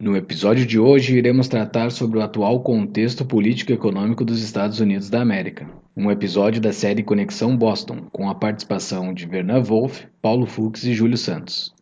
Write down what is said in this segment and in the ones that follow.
No episódio de hoje, iremos tratar sobre o atual contexto político e econômico dos Estados Unidos da América. Um episódio da série Conexão Boston, com a participação de Vernan Wolff, Paulo Fux e Júlio Santos.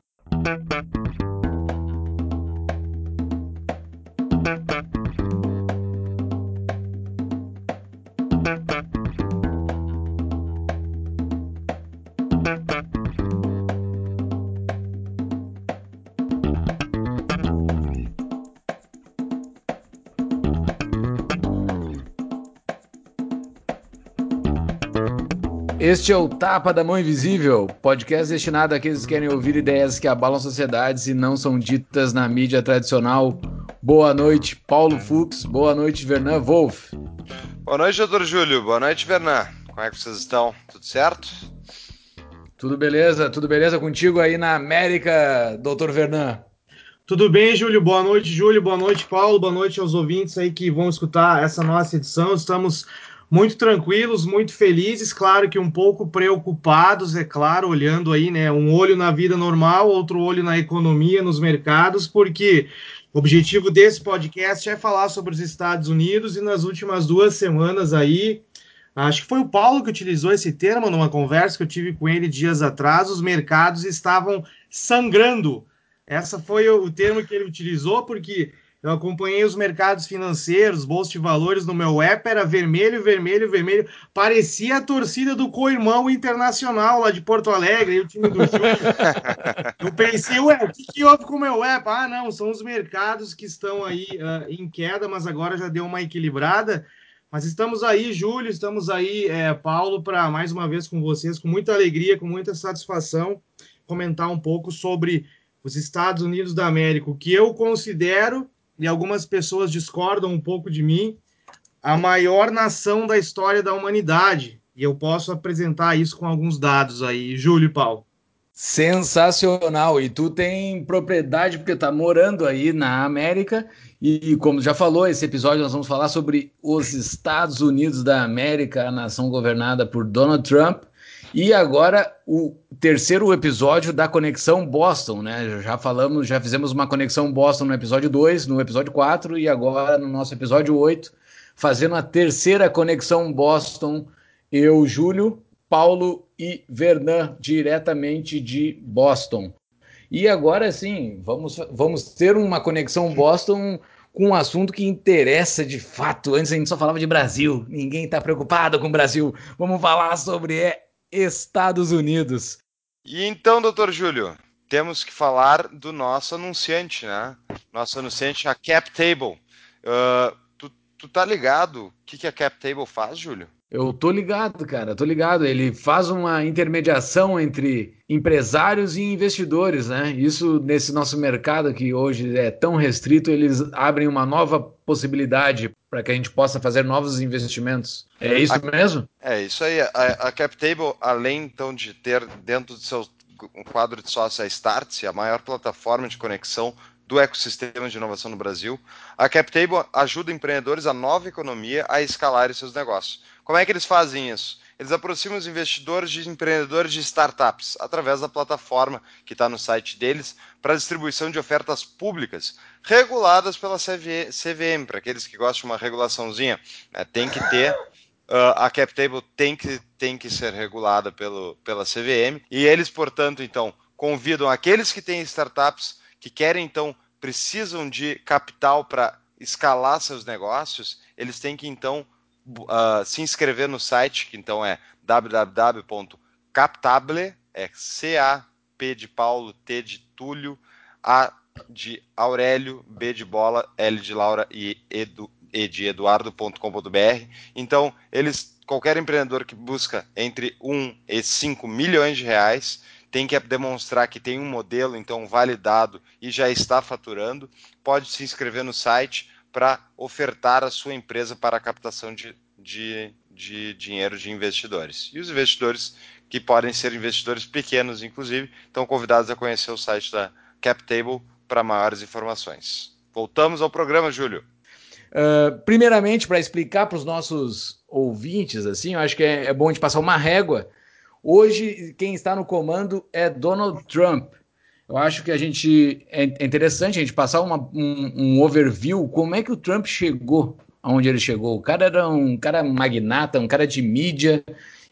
Este é o Tapa da Mão Invisível, podcast destinado àqueles que querem ouvir ideias que abalam sociedades e não são ditas na mídia tradicional. Boa noite, Paulo Fux. Boa noite, Vernan Wolf. Boa noite, doutor Júlio. Boa noite, Vernan. Como é que vocês estão? Tudo certo? Tudo beleza? Tudo beleza contigo aí na América, doutor Vernan? Tudo bem, Júlio? Boa noite, Júlio. Boa noite, Paulo. Boa noite aos ouvintes aí que vão escutar essa nossa edição. Estamos muito tranquilos, muito felizes, claro que um pouco preocupados, é claro, olhando aí, né, um olho na vida normal, outro olho na economia, nos mercados, porque o objetivo desse podcast é falar sobre os Estados Unidos e nas últimas duas semanas aí, acho que foi o Paulo que utilizou esse termo numa conversa que eu tive com ele dias atrás, os mercados estavam sangrando. Essa foi o termo que ele utilizou, porque eu acompanhei os mercados financeiros, bolsa de valores no meu app, era vermelho, vermelho, vermelho. Parecia a torcida do co-irmão internacional lá de Porto Alegre, o time do Júlio. Eu pensei, ué, o que, que houve com o meu app? Ah, não, são os mercados que estão aí uh, em queda, mas agora já deu uma equilibrada. Mas estamos aí, Júlio, estamos aí, é, Paulo, para mais uma vez com vocês, com muita alegria, com muita satisfação, comentar um pouco sobre os Estados Unidos da América, o que eu considero e algumas pessoas discordam um pouco de mim, a maior nação da história da humanidade. E eu posso apresentar isso com alguns dados aí. Júlio e Paulo. Sensacional! E tu tem propriedade porque tá morando aí na América e como já falou, esse episódio nós vamos falar sobre os Estados Unidos da América, a nação governada por Donald Trump. E agora o terceiro episódio da Conexão Boston, né? Já falamos, já fizemos uma Conexão Boston no episódio 2, no episódio 4 e agora no nosso episódio 8, fazendo a terceira Conexão Boston, eu, Júlio, Paulo e Vernan, diretamente de Boston. E agora sim, vamos, vamos ter uma Conexão Boston com um assunto que interessa de fato. Antes a gente só falava de Brasil, ninguém está preocupado com o Brasil. Vamos falar sobre Estados Unidos. E então, doutor Júlio, temos que falar do nosso anunciante, né? Nosso anunciante, a Cap Table. Uh, tu, tu tá ligado o que, que a Cap Table faz, Júlio? Eu tô ligado, cara, tô ligado. Ele faz uma intermediação entre empresários e investidores, né? Isso nesse nosso mercado que hoje é tão restrito, eles abrem uma nova possibilidade para que a gente possa fazer novos investimentos. É isso a, mesmo? É isso aí. A, a CapTable, além então de ter dentro do seu quadro de sócio a Startse, a maior plataforma de conexão do ecossistema de inovação no Brasil, a CapTable ajuda empreendedores a nova economia a escalar seus negócios. Como é que eles fazem isso? Eles aproximam os investidores de empreendedores de startups através da plataforma que está no site deles para distribuição de ofertas públicas reguladas pela CVM, para aqueles que gostam de uma regulaçãozinha. Né? Tem que ter Uh, a CapTable tem que, tem que ser regulada pelo, pela CVM e eles, portanto, então, convidam aqueles que têm startups que querem, então, precisam de capital para escalar seus negócios, eles têm que, então, uh, se inscrever no site, que então é www.captable, é C-A-P de Paulo, T de Túlio, A de Aurélio, B de Bola, L de Laura e Edu, E de Eduardo.com.br. Então, eles, qualquer empreendedor que busca entre 1 e 5 milhões de reais, tem que demonstrar que tem um modelo então validado e já está faturando, pode se inscrever no site para ofertar a sua empresa para a captação de, de, de dinheiro de investidores. E os investidores, que podem ser investidores pequenos, inclusive, estão convidados a conhecer o site da CapTable para maiores informações. Voltamos ao programa, Júlio. Uh, primeiramente, para explicar para os nossos ouvintes, assim, eu acho que é, é bom de passar uma régua. Hoje, quem está no comando é Donald Trump. eu acho que a gente é, é interessante a gente passar uma, um, um, overview como é que o Trump chegou aonde ele chegou. O cara era um cara magnata, um cara de mídia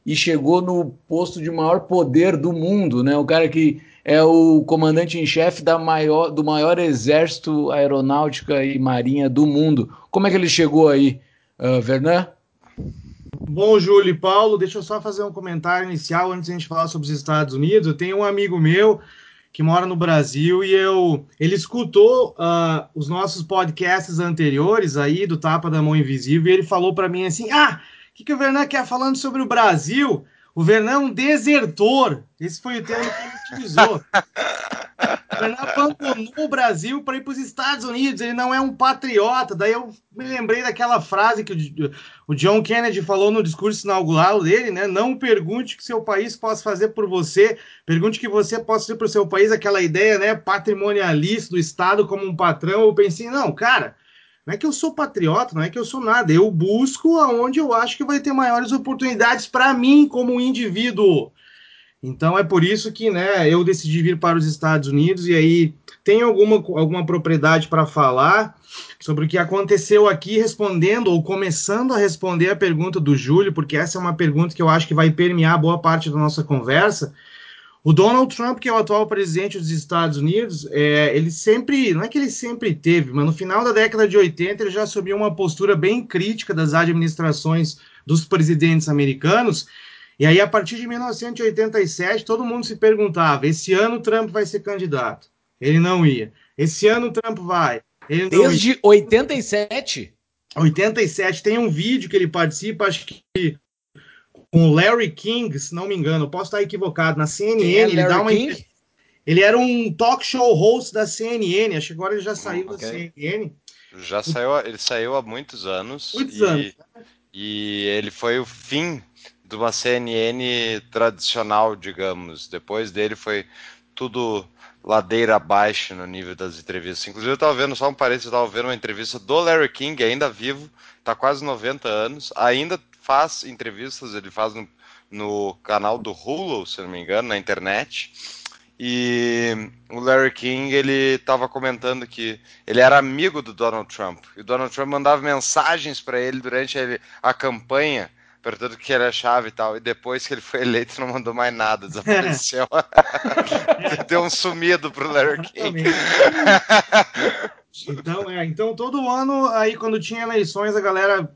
e chegou no posto de maior poder do mundo, né? O cara que é o comandante em chefe da maior, do maior exército aeronáutica e marinha do mundo. Como é que ele chegou aí, uh? Bom, Júlio e Paulo, deixa eu só fazer um comentário inicial antes de a gente falar sobre os Estados Unidos. Eu tenho um amigo meu que mora no Brasil e eu ele escutou uh, os nossos podcasts anteriores aí do Tapa da Mão Invisível e ele falou para mim assim: ah, o que, que o Vernan quer falando sobre o Brasil? O Vernan é um desertor. Esse foi o termo que ele utilizou. Vernan abandonou o Brasil para ir para os Estados Unidos. Ele não é um patriota. Daí eu me lembrei daquela frase que o John Kennedy falou no discurso inaugural dele, né? Não pergunte o que seu país possa fazer por você, pergunte o que você possa fazer para o seu país. Aquela ideia, né, patrimonialista do Estado como um patrão. Eu pensei, não, cara. Não é que eu sou patriota, não é que eu sou nada. Eu busco aonde eu acho que vai ter maiores oportunidades para mim como indivíduo. Então é por isso que né, eu decidi vir para os Estados Unidos e aí tem alguma, alguma propriedade para falar sobre o que aconteceu aqui, respondendo ou começando a responder a pergunta do Júlio, porque essa é uma pergunta que eu acho que vai permear boa parte da nossa conversa. O Donald Trump, que é o atual presidente dos Estados Unidos, é, ele sempre, não é que ele sempre teve, mas no final da década de 80 ele já assumiu uma postura bem crítica das administrações dos presidentes americanos e aí, a partir de 1987, todo mundo se perguntava: esse ano o Trump vai ser candidato? Ele não ia. Esse ano o Trump vai. Ele Desde ia. 87? 87. Tem um vídeo que ele participa, acho que com o Larry King, se não me engano. Eu posso estar equivocado. Na CNN, é ele dá uma. King? Ele era um talk show host da CNN. Acho que agora ele já saiu okay. da CNN. Já saiu, ele saiu há muitos anos. Muitos e, anos. E ele foi o fim de uma CNN tradicional, digamos. Depois dele foi tudo ladeira abaixo no nível das entrevistas. Inclusive, eu estava vendo, só um parênteses, eu estava vendo uma entrevista do Larry King, ainda vivo, está quase 90 anos, ainda faz entrevistas, ele faz no, no canal do Hulu, se não me engano, na internet. E o Larry King ele estava comentando que ele era amigo do Donald Trump. E o Donald Trump mandava mensagens para ele durante a campanha perguntando o que era chave e tal. E depois que ele foi eleito, não mandou mais nada, desapareceu. Deu um sumido pro Larry King. então, é, então, todo ano, aí quando tinha eleições, a galera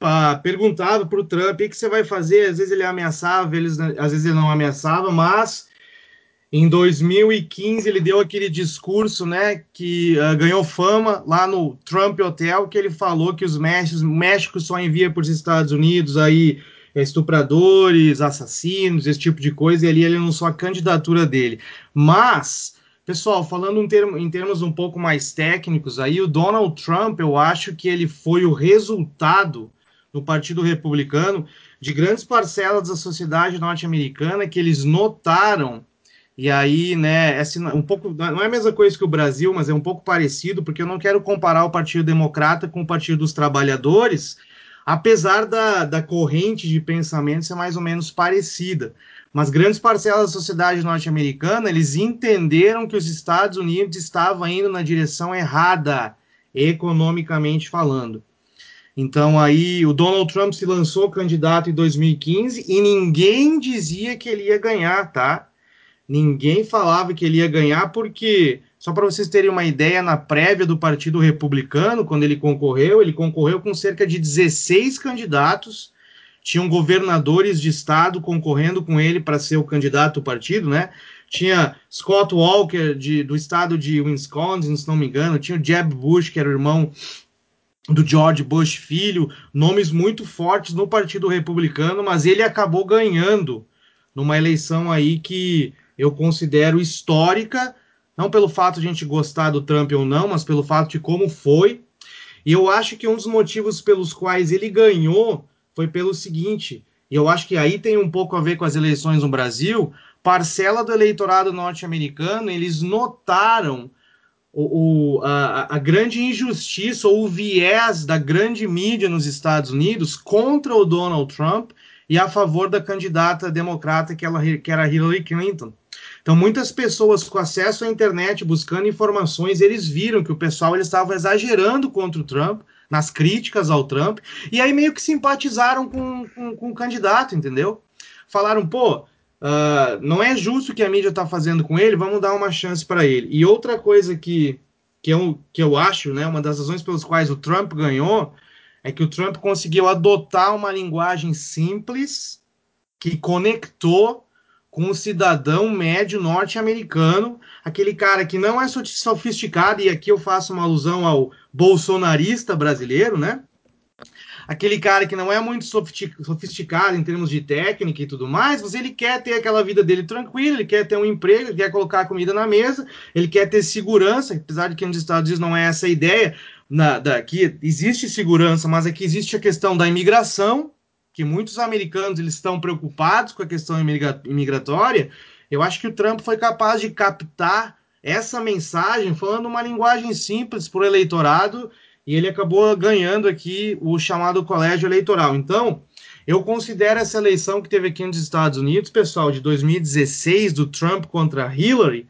ah, perguntava pro Trump o que, que você vai fazer. Às vezes ele ameaçava, eles, às vezes ele não ameaçava, mas em 2015 ele deu aquele discurso, né, que uh, ganhou fama lá no Trump Hotel, que ele falou que os Méxicos, México só envia para os Estados Unidos aí estupradores, assassinos, esse tipo de coisa, e ali ele anunciou a candidatura dele. Mas, pessoal, falando um termo, em termos um pouco mais técnicos, aí o Donald Trump, eu acho que ele foi o resultado no Partido Republicano de grandes parcelas da sociedade norte-americana que eles notaram e aí, né, é um pouco, não é a mesma coisa que o Brasil, mas é um pouco parecido, porque eu não quero comparar o Partido Democrata com o Partido dos Trabalhadores, apesar da, da corrente de pensamento ser mais ou menos parecida. Mas grandes parcelas da sociedade norte-americana, eles entenderam que os Estados Unidos estavam indo na direção errada, economicamente falando. Então aí o Donald Trump se lançou candidato em 2015 e ninguém dizia que ele ia ganhar, tá? Ninguém falava que ele ia ganhar, porque, só para vocês terem uma ideia, na prévia do Partido Republicano, quando ele concorreu, ele concorreu com cerca de 16 candidatos, tinham governadores de estado concorrendo com ele para ser o candidato do partido, né? Tinha Scott Walker, de, do estado de Wisconsin, se não me engano, tinha o Jeb Bush, que era o irmão do George Bush filho, nomes muito fortes no Partido Republicano, mas ele acabou ganhando numa eleição aí que eu considero histórica, não pelo fato de a gente gostar do Trump ou não, mas pelo fato de como foi. E eu acho que um dos motivos pelos quais ele ganhou foi pelo seguinte, e eu acho que aí tem um pouco a ver com as eleições no Brasil, parcela do eleitorado norte-americano, eles notaram o, o, a, a, grande injustiça ou o viés da grande mídia nos Estados Unidos contra o Donald Trump e a favor da candidata democrata que, ela, que era Hillary Clinton. Então, muitas pessoas com acesso à internet, buscando informações, eles viram que o pessoal ele estava exagerando contra o Trump, nas críticas ao Trump, e aí meio que simpatizaram com, com, com o candidato, entendeu? Falaram, pô, uh, não é justo o que a mídia está fazendo com ele, vamos dar uma chance para ele. E outra coisa que, que, eu, que eu acho, né, uma das razões pelas quais o Trump ganhou, é que o Trump conseguiu adotar uma linguagem simples que conectou com o cidadão médio norte-americano, aquele cara que não é sofisticado, e aqui eu faço uma alusão ao bolsonarista brasileiro, né? Aquele cara que não é muito sofisticado em termos de técnica e tudo mais, mas ele quer ter aquela vida dele tranquila, ele quer ter um emprego, ele quer colocar a comida na mesa, ele quer ter segurança, apesar de que nos Estados Unidos não é essa a ideia, na, da, que existe segurança, mas aqui existe a questão da imigração, que muitos americanos eles estão preocupados com a questão imigratória, eu acho que o Trump foi capaz de captar essa mensagem falando uma linguagem simples para o eleitorado e ele acabou ganhando aqui o chamado colégio eleitoral. Então, eu considero essa eleição que teve aqui nos Estados Unidos, pessoal, de 2016, do Trump contra Hillary,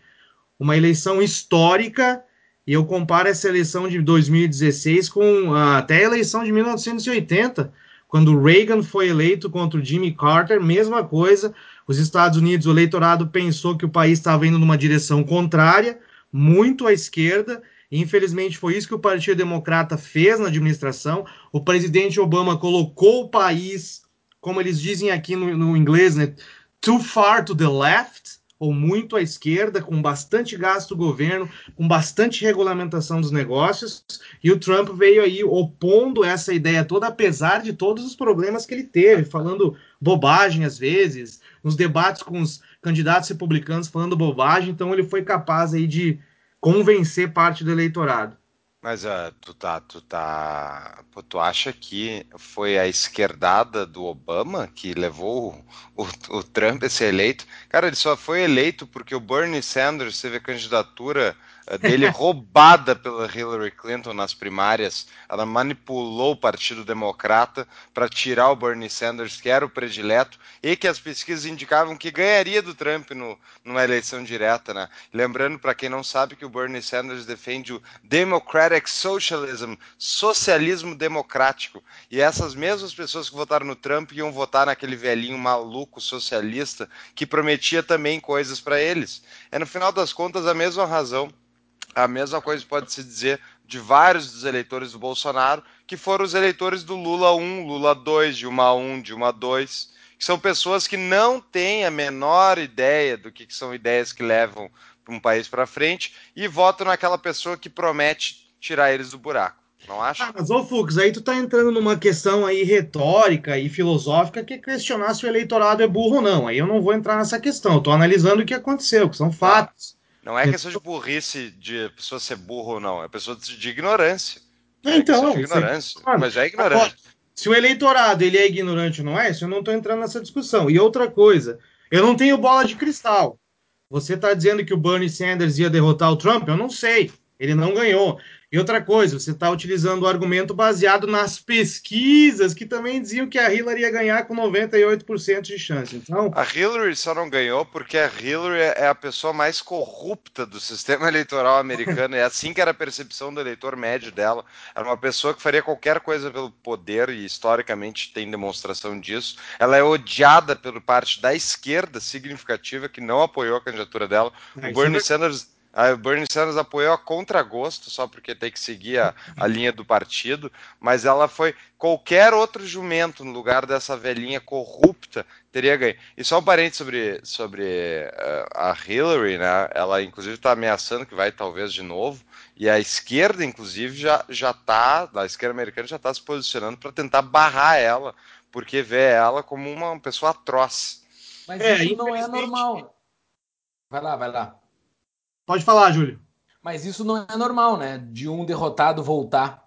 uma eleição histórica, e eu comparo essa eleição de 2016 com até a eleição de 1980, quando Reagan foi eleito contra o Jimmy Carter, mesma coisa. Os Estados Unidos, o eleitorado pensou que o país estava indo numa direção contrária, muito à esquerda. E, infelizmente, foi isso que o Partido Democrata fez na administração. O presidente Obama colocou o país, como eles dizem aqui no, no inglês, né, too far to the left ou muito à esquerda, com bastante gasto do governo, com bastante regulamentação dos negócios, e o Trump veio aí opondo essa ideia toda, apesar de todos os problemas que ele teve, falando bobagem às vezes, nos debates com os candidatos republicanos falando bobagem, então ele foi capaz aí de convencer parte do eleitorado. Mas uh, tu tá, tu tá, pô, tu acha que foi a esquerdada do Obama que levou o, o, o, Trump a ser eleito? Cara, ele só foi eleito porque o Bernie Sanders teve a candidatura dele roubada pela Hillary Clinton nas primárias. Ela manipulou o Partido Democrata para tirar o Bernie Sanders, que era o predileto, e que as pesquisas indicavam que ganharia do Trump no, numa eleição direta. Né? Lembrando, para quem não sabe, que o Bernie Sanders defende o Democratic Socialism, socialismo democrático. E essas mesmas pessoas que votaram no Trump iam votar naquele velhinho maluco socialista que prometia também coisas para eles. É no final das contas a mesma razão a mesma coisa pode se dizer de vários dos eleitores do Bolsonaro, que foram os eleitores do Lula 1, Lula 2, Dilma 1, Dilma 2, que são pessoas que não têm a menor ideia do que, são ideias que levam um país para frente e votam naquela pessoa que promete tirar eles do buraco. Não acha? Ah, mas, ô Fux, aí tu tá entrando numa questão aí retórica e filosófica que é questionar se o eleitorado é burro ou não. Aí eu não vou entrar nessa questão. Eu tô analisando o que aconteceu, que são fatos. Não é questão de burrice de pessoa ser burro ou não, é pessoa de ignorância. É então, de ignorância, mas é ignorante. Se o eleitorado ele é ignorante ou não é, isso eu não estou entrando nessa discussão. E outra coisa, eu não tenho bola de cristal. Você está dizendo que o Bernie Sanders ia derrotar o Trump? Eu não sei. Ele não ganhou. E outra coisa, você está utilizando o argumento baseado nas pesquisas que também diziam que a Hillary ia ganhar com 98% de chance. Então, a Hillary só não ganhou porque a Hillary é a pessoa mais corrupta do sistema eleitoral americano. é assim que era a percepção do eleitor médio dela. Era uma pessoa que faria qualquer coisa pelo poder e historicamente tem demonstração disso. Ela é odiada por parte da esquerda significativa que não apoiou a candidatura dela. É, o Bernie Sanders o Bernie Sanders apoiou a contragosto, só porque tem que seguir a, a, linha do partido, mas ela foi qualquer outro jumento no lugar dessa velhinha corrupta teria ganho. E só um parente sobre, sobre uh, a Hillary, né? Ela inclusive está ameaçando que vai talvez de novo, e a esquerda, inclusive, já já está, a esquerda americana já está se posicionando para tentar barrar ela, porque vê ela como uma pessoa atroz. Mas é, isso não é normal. Vai lá, vai lá. Pode falar, Júlio. Mas isso não é normal, né? De um derrotado voltar.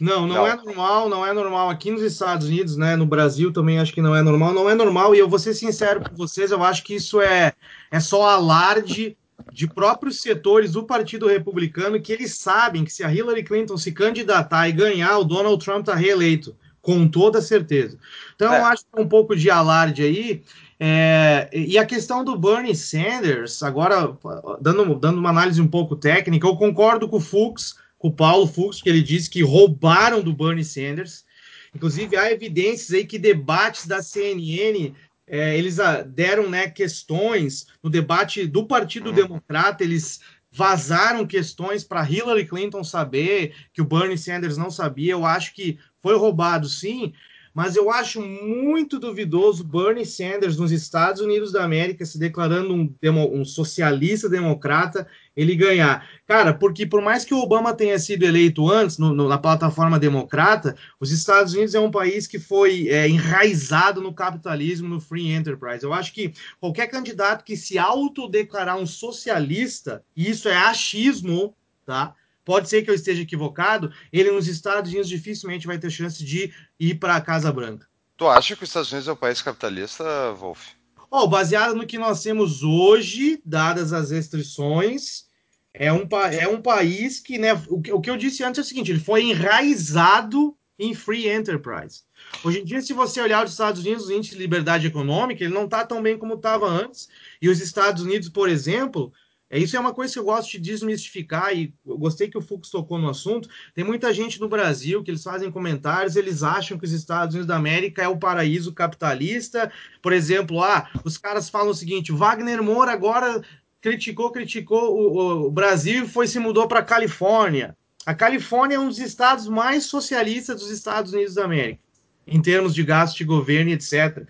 Não, não, não, é normal, não é normal aqui nos Estados Unidos, né? No Brasil também acho que não é normal, não é normal. E eu vou ser sincero com vocês, eu acho que isso é, é só alarde de próprios setores do Partido Republicano que eles sabem que se a Hillary Clinton se candidatar e ganhar, o Donald Trump está reeleito. com toda certeza. Então, é. eu acho que é um pouco de alarde aí. É, e a questão do Bernie Sanders, agora, dando, dando uma análise um pouco técnica, eu concordo com o Fux, com o Paulo Fux, que ele disse que roubaram do Bernie Sanders. Inclusive, há evidências aí que debates da CNN é, eles ah, deram né, questões no debate do Partido Democrata, eles vazaram questões para Hillary Clinton saber que o Bernie Sanders não sabia. Eu acho que foi roubado, sim, mas eu acho muito duvidoso Bernie Sanders nos Estados Unidos da América se declarando um, um, socialista democrata, ele ganhar. Cara, porque por mais que o Obama tenha sido eleito antes no, no, na plataforma democrata, os Estados Unidos é um país que foi é, enraizado no capitalismo, no free enterprise. Eu acho que qualquer candidato que se autodeclarar um socialista, e isso é achismo, tá? Pode ser que eu esteja equivocado, ele nos Estados Unidos dificilmente vai ter chance de ir para a Casa Branca. Tu acha que os Estados Unidos é um país capitalista, Wolf? Oh, baseado no que nós temos hoje, dadas as restrições, é um, é um país que, né, o, o que eu disse antes é o seguinte, ele foi enraizado em free enterprise. Hoje em dia, se você olhar os Estados Unidos, o índice de liberdade econômica, ele não está tão bem como estava antes. E os Estados Unidos, por exemplo, isso é uma coisa que eu gosto de desmistificar e gostei que o Fux tocou no assunto. Tem muita gente no Brasil que eles fazem comentários, eles acham que os Estados Unidos da América é o paraíso capitalista. Por exemplo, ah, os caras falam o seguinte: Wagner Moura agora criticou, criticou o, o Brasil e foi se mudou para a Califórnia. A Califórnia é um dos estados mais socialistas dos Estados Unidos da América em termos de gasto de governo, etc.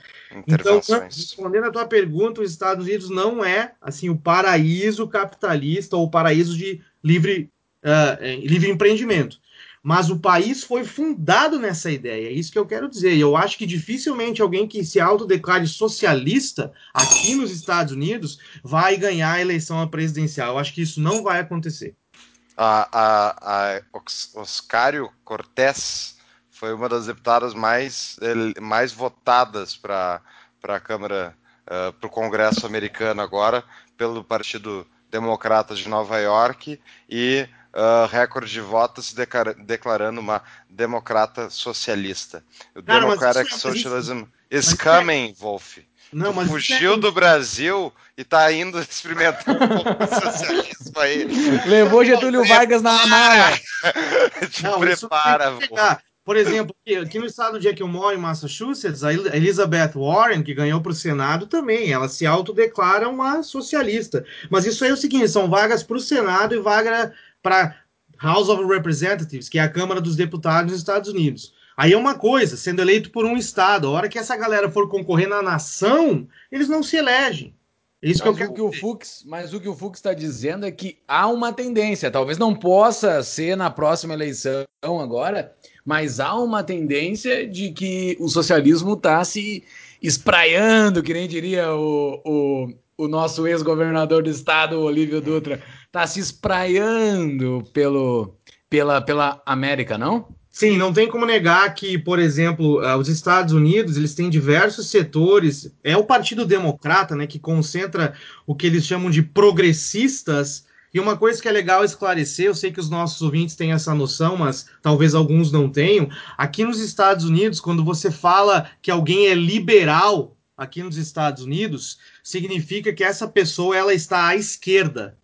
Então, respondendo a tua pergunta, os Estados Unidos não é assim o paraíso capitalista ou o paraíso de livre, uh, livre empreendimento. Mas o país foi fundado nessa ideia, é isso que eu quero dizer. E eu acho que dificilmente alguém que se autodeclare socialista aqui nos Estados Unidos vai ganhar a eleição presidencial. Eu acho que isso não vai acontecer. A, a, a Oscario Cortés foi uma das deputadas mais, mais votadas para a Câmara, uh, eh, para o Congresso americano agora, pelo Partido Democrata de Nova York e uh, recorde de votos se declarando uma democrata socialista. O Cara, Democratic é Socialism is é coming, Wolf. Não, mas fugiu é... do Brasil e tá indo experimentar um pouco de socialismo aí. Levou Getúlio Vargas na mala. Te Não, prepara, Wolf. Por exemplo, aqui no estado onde é que eu moro, em Massachusetts, a Elizabeth Warren, que ganhou para o Senado, também, ela se autodeclara uma socialista. Mas isso aí é o seguinte, são vagas para o Senado e vaga para House of Representatives, que é a Câmara dos Deputados dos Estados Unidos. Aí é uma coisa, sendo eleito por um estado, a hora que essa galera for concorrer na nação, eles não se elegem. É isso mas que eu quero. O que o Fux, mas o que o Fux está dizendo é que há uma tendência, talvez não possa ser na próxima eleição agora, mas há uma tendência de que o socialismo está se espraiando, que nem diria o, o, o nosso ex-governador do estado, Olívio Dutra, está se espraiando pelo, pela, pela América, não? Sim, não tem como negar que, por exemplo, ah, os Estados Unidos eles têm diversos setores. É o Partido Democrata, né, que concentra o que eles chamam de progressistas e uma coisa que é legal esclarecer, eu sei que os nossos ouvintes têm essa noção, mas talvez alguns não tenham. Aqui nos Estados Unidos, quando você fala que alguém é liberal aqui nos Estados Unidos, significa que essa pessoa ela está à esquerda.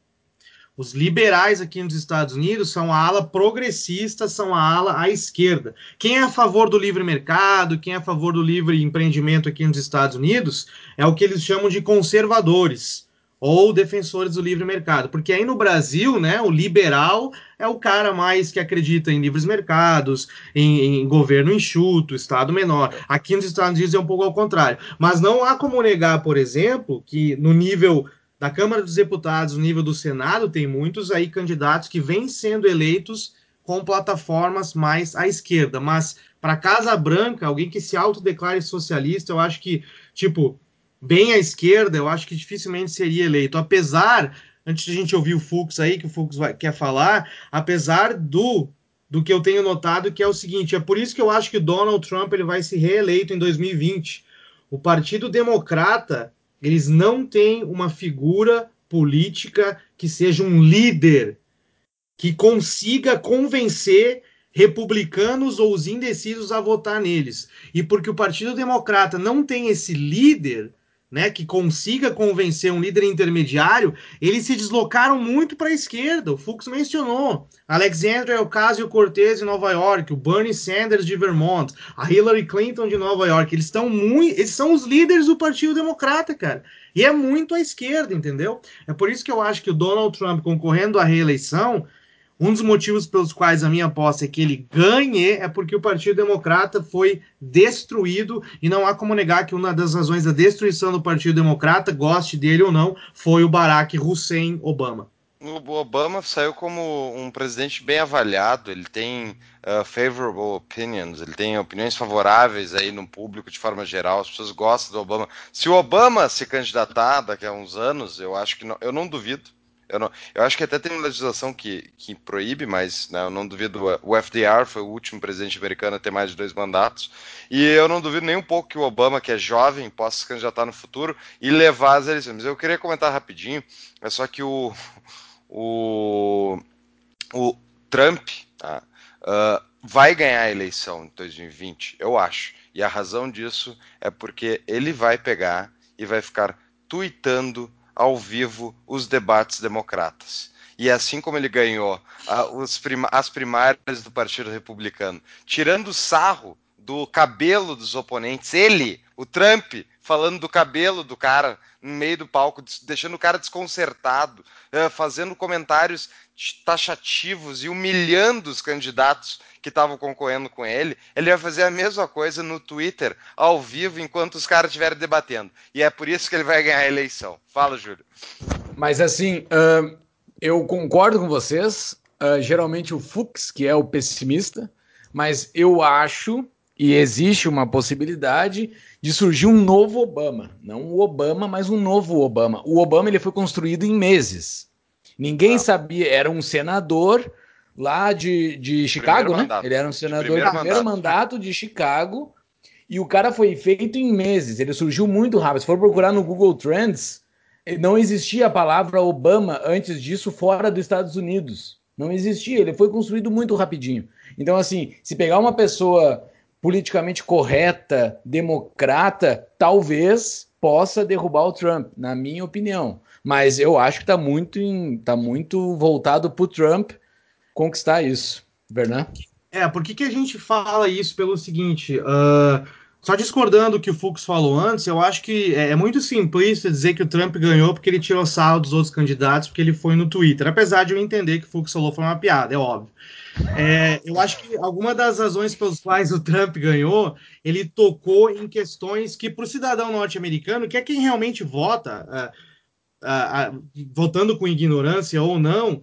Os liberais aqui nos Estados Unidos são a ala progressista, são a ala à esquerda. Quem é a favor do livre mercado, quem é a favor do livre empreendimento aqui nos Estados Unidos, é o que eles chamam de conservadores ou defensores do livre mercado, porque aí no Brasil, né, o liberal é o cara mais que acredita em livres mercados, em, em, governo enxuto, Estado menor. Aqui nos Estados Unidos é um pouco ao contrário. Mas não há como negar, por exemplo, que no nível da Câmara dos Deputados, no nível do Senado, tem muitos aí candidatos que vêm sendo eleitos com plataformas mais à esquerda. Mas para Casa Branca, alguém que se autodeclare socialista, eu acho que, tipo, bem à esquerda, eu acho que dificilmente seria eleito. Apesar, antes de a gente ouvir o Fux aí, que o Fux vai, quer falar, apesar do do que eu tenho notado, que é o seguinte, é por isso que eu acho que Donald Trump ele vai se reeleito em 2020. O Partido Democrata, eles não têm uma figura política que seja um líder que consiga convencer republicanos ou os indecisos a votar neles. E porque o Partido Democrata não tem esse líder, né, que consiga convencer um líder intermediário, eles se deslocaram muito para a esquerda. O Fux mencionou Alexandria Ocasio-Cortez de Nova York, o Bernie Sanders de Vermont, a Hillary Clinton de Nova York. Eles estão muito, eles são os líderes do Partido Democrata, cara. E é muito à esquerda, entendeu? É por isso que eu acho que o Donald Trump concorrendo à reeleição um dos motivos pelos quais a minha aposta é que ele ganhe é porque o Partido Democrata foi destruído e não há como negar que uma das razões da destruição do Partido Democrata, goste dele ou não, foi o Barack Hussein Obama. O Obama saiu como um presidente bem avaliado, ele tem uh, favorable opinions, ele tem opiniões favoráveis aí no público de forma geral, as pessoas gostam do Obama. Se o Obama se candidatar daqui a uns anos, eu acho que não, eu não duvido, eu, não, eu acho que até tem uma legislação que, que proíbe, mas né, eu não duvido. O FDR foi o último presidente americano a ter mais de dois mandatos. E eu não duvido nem um pouco que o Obama, que é jovem, possa se candidatar no futuro e levar as eleições. Mas eu queria comentar rapidinho: é só que o, o, o Trump tá, uh, vai ganhar a eleição em 2020, eu acho. E a razão disso é porque ele vai pegar e vai ficar tweetando ao vivo os debates democratas. E é assim como ele ganhou prim as primárias do Partido Republicano, tirando sarro do cabelo dos oponentes, ele, o Trump, falando do cabelo do cara no meio do palco, deixando o cara desconcertado, eh, fazendo comentários taxativos e humilhando os candidatos que estavam concorrendo com ele, ele vai fazer a mesma coisa no Twitter, ao vivo, enquanto os caras estiverem debatendo. E é por isso que ele vai ganhar a eleição. Fala, Júlio. Mas assim, uh, eu concordo com vocês. Uh, geralmente o Fux, que é o pessimista, mas eu acho e existe uma possibilidade de surgir um novo Obama. Não o Obama, mas um novo Obama. O Obama ele foi construído em meses. Ninguém ah. sabia, era um senador lá de, de Chicago, né? Mandato. Ele era um senador de primeiro, primeiro mandato. mandato de Chicago. E o cara foi feito em meses, ele surgiu muito rápido. Se for procurar no Google Trends, não existia a palavra Obama antes disso fora dos Estados Unidos. Não existia, ele foi construído muito rapidinho. Então, assim, se pegar uma pessoa politicamente correta, democrata, talvez possa derrubar o Trump, na minha opinião. Mas eu acho que está muito, tá muito voltado para o Trump conquistar isso, Bernard? É, por que, que a gente fala isso pelo seguinte? Uh, só discordando do que o Fux falou antes, eu acho que é, é muito simplista dizer que o Trump ganhou porque ele tirou sal dos outros candidatos, porque ele foi no Twitter. Apesar de eu entender que o Fux falou foi uma piada, é óbvio. É, eu acho que alguma das razões pelas quais o Trump ganhou, ele tocou em questões que, para o cidadão norte-americano, que é quem realmente vota, uh, uh, uh, votando com ignorância ou não,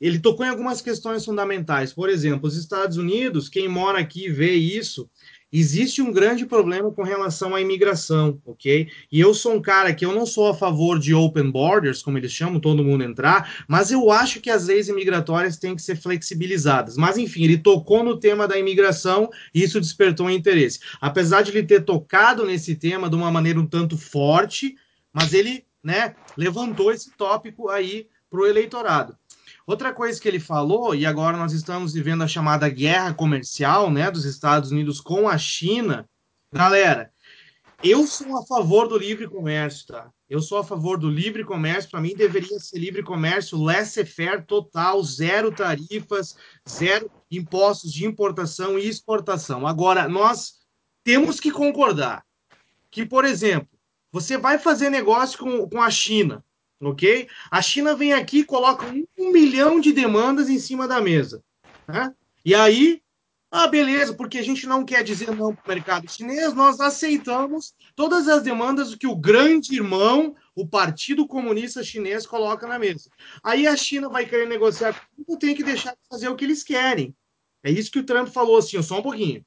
ele tocou em algumas questões fundamentais. Por exemplo, os Estados Unidos, quem mora aqui vê isso, existe um grande problema com relação à imigração, ok? E eu sou um cara que eu não sou a favor de open borders, como eles chamam, todo mundo entrar, mas eu acho que as leis imigratórias têm que ser flexibilizadas. Mas enfim, ele tocou no tema da imigração e isso despertou um interesse. Apesar de ele ter tocado nesse tema de uma maneira um tanto forte, mas ele, né, levantou esse tópico aí para o eleitorado. Outra coisa que ele falou, e agora nós estamos vivendo a chamada guerra comercial né, dos Estados Unidos com a China. Galera, eu sou a favor do livre comércio, tá? Eu sou a favor do livre comércio. Para mim, deveria ser livre comércio laissez-faire total, zero tarifas, zero impostos de importação e exportação. Agora, nós temos que concordar que, por exemplo, você vai fazer negócio com, com a China ok? A China vem aqui e coloca um, milhão de demandas em cima da mesa. Né? E aí, ah, beleza, porque a gente não quer dizer não para o mercado chinês, nós aceitamos todas as demandas que o grande irmão, o Partido Comunista Chinês, coloca na mesa. Aí a China vai querer negociar comigo, tem que deixar de fazer o que eles querem. É isso que o Trump falou assim, só um pouquinho.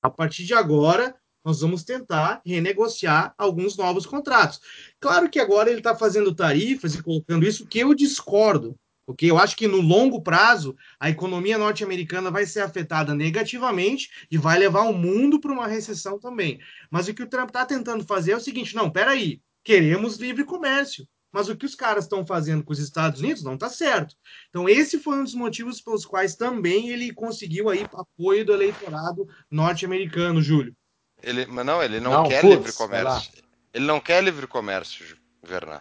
A partir de agora, nós vamos tentar renegociar alguns novos contratos. Claro que agora ele está fazendo tarifas e colocando isso que eu discordo, porque eu acho que no longo prazo a economia norte-americana vai ser afetada negativamente e vai levar o mundo para uma recessão também. Mas o que o Trump está tentando fazer é o seguinte: não, peraí, queremos livre comércio. mas o que os caras estão fazendo com os Estados Unidos não está certo. Então, esse foi um dos motivos pelos quais também ele conseguiu aí apoio do eleitorado norte-americano, Júlio. Ele, mas não, ele não, não quer putz, livre comércio. Ele não quer livre comércio, Vernan.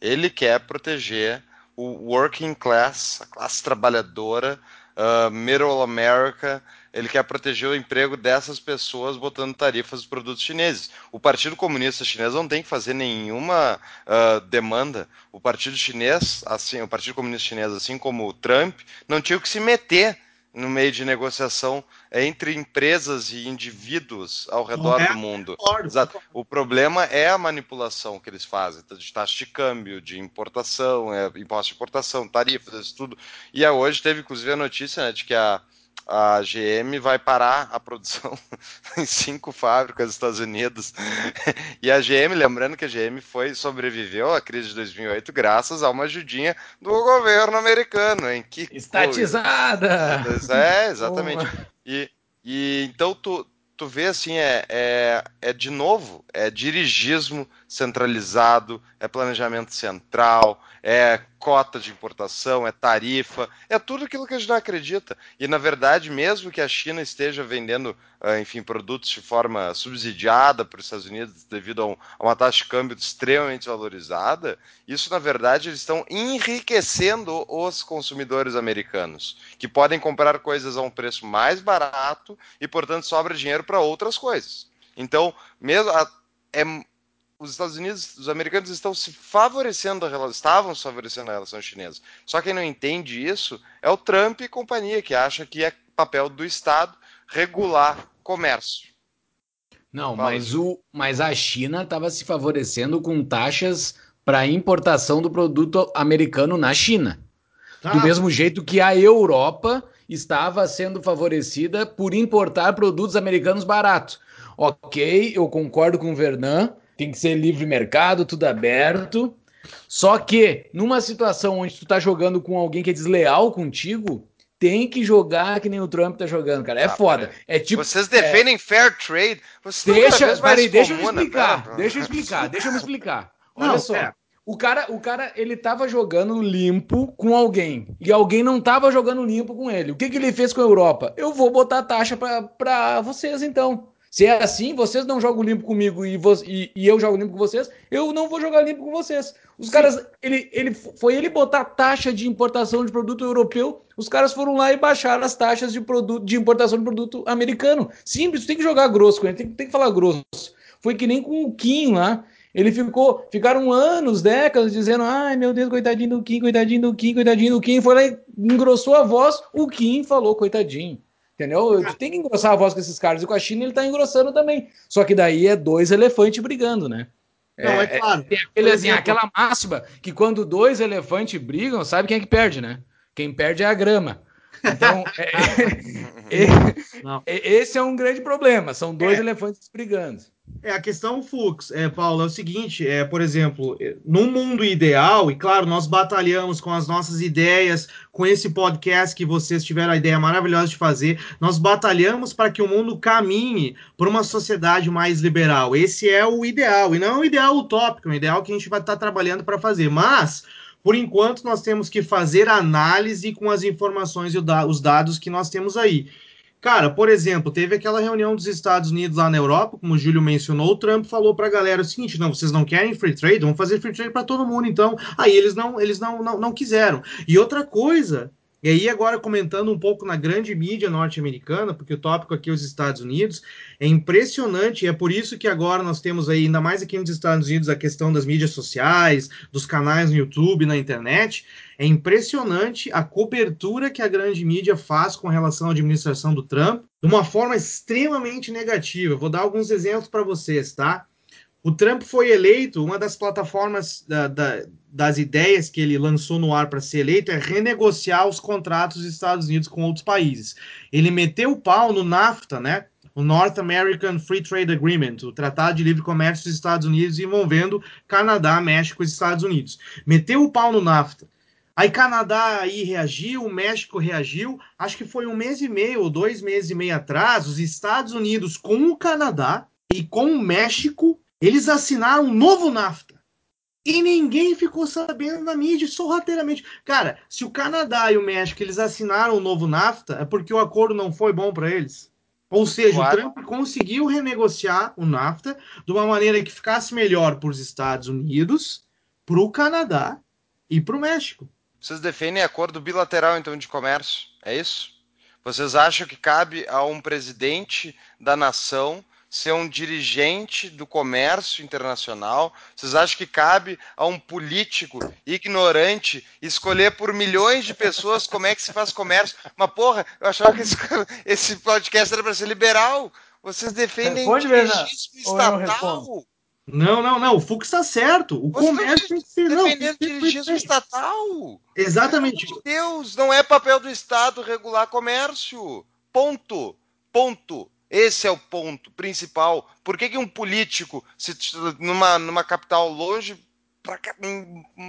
Ele quer proteger o working class, a classe trabalhadora, uh, middle America, ele quer proteger o emprego dessas pessoas botando tarifas nos produtos chineses. O Partido Comunista Chinês não tem que fazer nenhuma uh, demanda. O Partido Chinês, assim, o Partido Comunista Chinês, assim como o Trump, não tinha que se meter no meio de negociação entre empresas e indivíduos ao redor é, do mundo. Exato. O problema é a manipulação que eles fazem, de taxa de câmbio, de importação, é, imposto de importação, tarifas, isso tudo. E hoje teve inclusive a notícia né, de que a a GM vai parar a produção em cinco fábricas dos Estados Unidos. E a GM, lembrando que a GM foi sobreviveu à crise de 2008 graças a uma ajudinha do governo americano, em que estatizada. Coisa. É, exatamente. E, e então tu, tu vê assim, é, é, é de novo, é dirigismo centralizado, é planejamento central, é cota de importação, é tarifa, é tudo aquilo que a gente não acredita. E na verdade, mesmo que a China esteja vendendo, ah, enfim, produtos de forma subsidiada para os Estados Unidos devido a, um, uma taxa de câmbio extremamente valorizada, isso na verdade eles estão enriquecendo os consumidores americanos, que podem comprar coisas a um preço mais barato e, portanto, sobra dinheiro para outras coisas. Então, mesmo a, é os Estados Unidos, os americanos estão se favorecendo a relação, estavam se favorecendo a relação chinesa. Só quem não entende isso é o Trump e companhia, que acha que é papel do Estado regular comércio. Não, mas, o, mas a China estava se favorecendo com taxas para importação do produto americano na China. Tá. Do mesmo jeito que a Europa estava sendo favorecida por importar produtos americanos baratos. Ok, eu concordo com o Vernan tem que ser livre mercado, tudo aberto. Só que, numa situação onde tu tá jogando com alguém que é desleal contigo, tem que jogar que nem o Trump tá jogando, cara. É ah, foda. É tipo. Vocês defendem é... fair trade. Vocês deixa, peraí, deixa eu explicar. Né? Deixa eu explicar, deixa eu me explicar. Olha não, só. É. O cara, o cara, ele tava jogando limpo com alguém. E alguém não tava jogando limpo com ele. O que, que ele fez com a Europa? Eu vou botar taxa para vocês, então. Se é assim, vocês não jogam limpo comigo e, e, e, eu jogo limpo com vocês, eu não vou jogar limpo com vocês. Os Sim. caras, ele, ele foi ele botar taxa de importação de produto europeu, os caras foram lá e baixaram as taxas de, produto, de importação de produto americano. Simples, tem que jogar grosso com ele, tem, tem que falar grosso. Foi que nem com o Kim lá. Ele ficou, ficaram anos, décadas, dizendo: ai meu Deus, coitadinho do Kim, coitadinho do Kim, coitadinho do Kim. Foi lá e engrossou a voz, o Kim falou, coitadinho. Entendeu? Tem que engrossar a voz com esses caras. E com a China ele tá engrossando também. Só que daí é dois elefantes brigando, né? Não, é, é claro. Tem aquele, assim, aquela máxima que quando dois elefantes brigam, sabe quem é que perde, né? Quem perde é a grama. Então, é, é, é esse é um grande problema. São dois é. elefantes brigando. É, a questão, Fux, é, Paulo, é o seguinte, é, por exemplo, é, num mundo ideal, e claro, nós batalhamos com as nossas ideias, com esse podcast que vocês tiveram a ideia maravilhosa de fazer, nós batalhamos para que o mundo caminhe para uma sociedade mais liberal. Esse é o ideal, e não é um ideal utópico, é um ideal que a gente vai estar trabalhando para fazer, mas... Por enquanto, nós temos que fazer análise com as informações e os dados que nós temos aí. Cara, por exemplo, teve aquela reunião dos Estados Unidos lá na Europa, como o Júlio mencionou, o Trump falou para a galera o seguinte: não, vocês não querem free trade? Vamos fazer free trade para todo mundo, então. Aí eles não, eles não, não, não quiseram. E outra coisa e aí, agora comentando um pouco na grande mídia norte-americana, porque o tópico aqui é os Estados Unidos, é impressionante, e é por isso que agora nós temos aí, ainda mais aqui nos Estados Unidos, a questão das mídias sociais, dos canais no YouTube, na internet. É impressionante a cobertura que a grande mídia faz com relação à administração do Trump, de uma forma extremamente negativa. Vou dar alguns exemplos para vocês, tá? O Trump foi eleito, uma das plataformas da, da, das ideias que ele lançou no ar para ser eleito é renegociar os contratos dos Estados Unidos com outros países. Ele meteu o pau no NAFTA, né? O North American Free Trade Agreement, o Tratado de Livre Comércio dos Estados Unidos envolvendo Canadá, México e Estados Unidos. Meteu o pau no NAFTA. Aí Canadá aí reagiu, México reagiu. Acho que foi um mês e meio ou dois meses e meio atrás, os Estados Unidos com o Canadá e com o México eles assinaram um novo NAFTA. E ninguém ficou sabendo na mídia, sorrateiramente. Cara, se o Canadá e o México eles assinaram o novo NAFTA, é porque o acordo não foi bom para eles. Ou seja, claro. o Trump conseguiu renegociar o NAFTA de uma maneira que ficasse melhor para os Estados Unidos, para o Canadá e para o México. Vocês defendem acordo bilateral, então, de comércio? É isso? Vocês acham que cabe a um presidente da nação ser um dirigente do comércio internacional? Vocês acham que cabe a um político ignorante escolher por milhões de pessoas como é que se faz comércio? Mas, porra, eu achava que esse, esse podcast era para ser liberal. Vocês defendem Responde, dirigismo estatal. Não, não, não. O Fux está certo. O Você comércio tem que ser. Não, defendendo dirigismo estatal. Exatamente. Meu Deus, não é papel do Estado regular comércio. Ponto. Ponto. Esse é o ponto principal. Por que, que um político, se, numa, numa capital longe pra,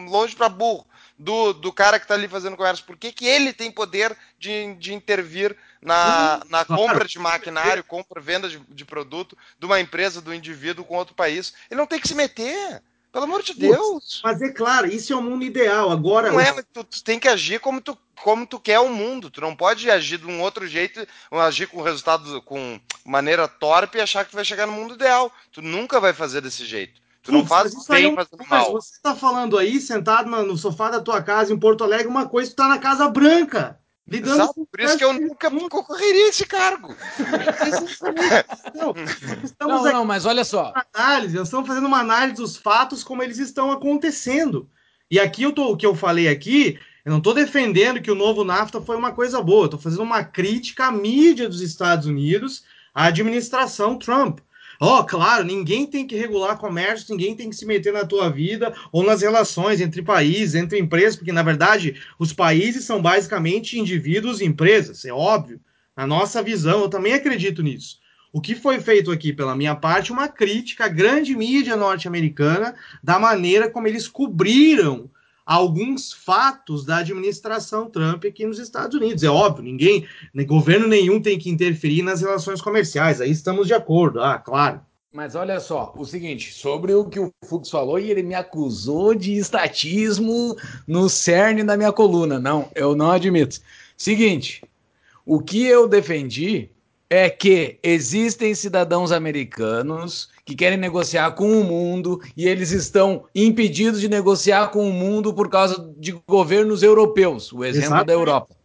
longe para burro do, do cara que está ali fazendo comércio, por que, que ele tem poder de, de intervir na, hum, na compra de maquinário, compra, venda de, de produto de uma empresa, do indivíduo com outro país? Ele não tem que se meter. Pelo amor de Deus. Mas é claro, isso é o mundo ideal. Agora. Não é, tu, tu, tem que agir como tu, como tu quer o mundo. Tu não pode agir de um outro jeito, agir com resultado, com maneira torpe e achar que vai chegar no mundo ideal. Tu nunca vai fazer desse jeito. Tu não faz bem é fazendo mal. Você está falando aí, sentado no sofá da tua casa em Porto Alegre, uma coisa tu tá na Casa Branca. Lidando Exato, por isso que eu nunca concorreria esse cargo. não, não, não, mas olha só. Análise, nós estamos fazendo uma análise dos fatos como eles estão acontecendo. E aqui eu tô, o que eu falei aqui, eu não estou defendendo que o novo NAFTA foi uma coisa boa, estou fazendo uma crítica à mídia dos Estados Unidos, à administração Trump. Ó, oh, claro, ninguém tem que regular comércio, ninguém tem que se meter na tua vida ou nas relações entre países, entre empresas, porque na verdade os países são basicamente indivíduos e empresas, é óbvio. Na nossa visão, eu também acredito nisso. O que foi feito aqui, pela minha parte, uma crítica à grande mídia norte-americana da maneira como eles cobriram alguns fatos da administração Trump aqui nos Estados Unidos. É óbvio, ninguém, governo nenhum tem que interferir nas relações comerciais. Aí estamos de acordo, ah, claro. Mas olha só, o seguinte, sobre o que o Fux falou, e ele me acusou de estatismo no cerne da minha coluna. Não, eu não admito. Seguinte, o que eu defendi é que existem cidadãos americanos que querem negociar com o mundo e eles estão impedidos de negociar com o mundo por causa de governos europeus, o exemplo Exato. da Europa.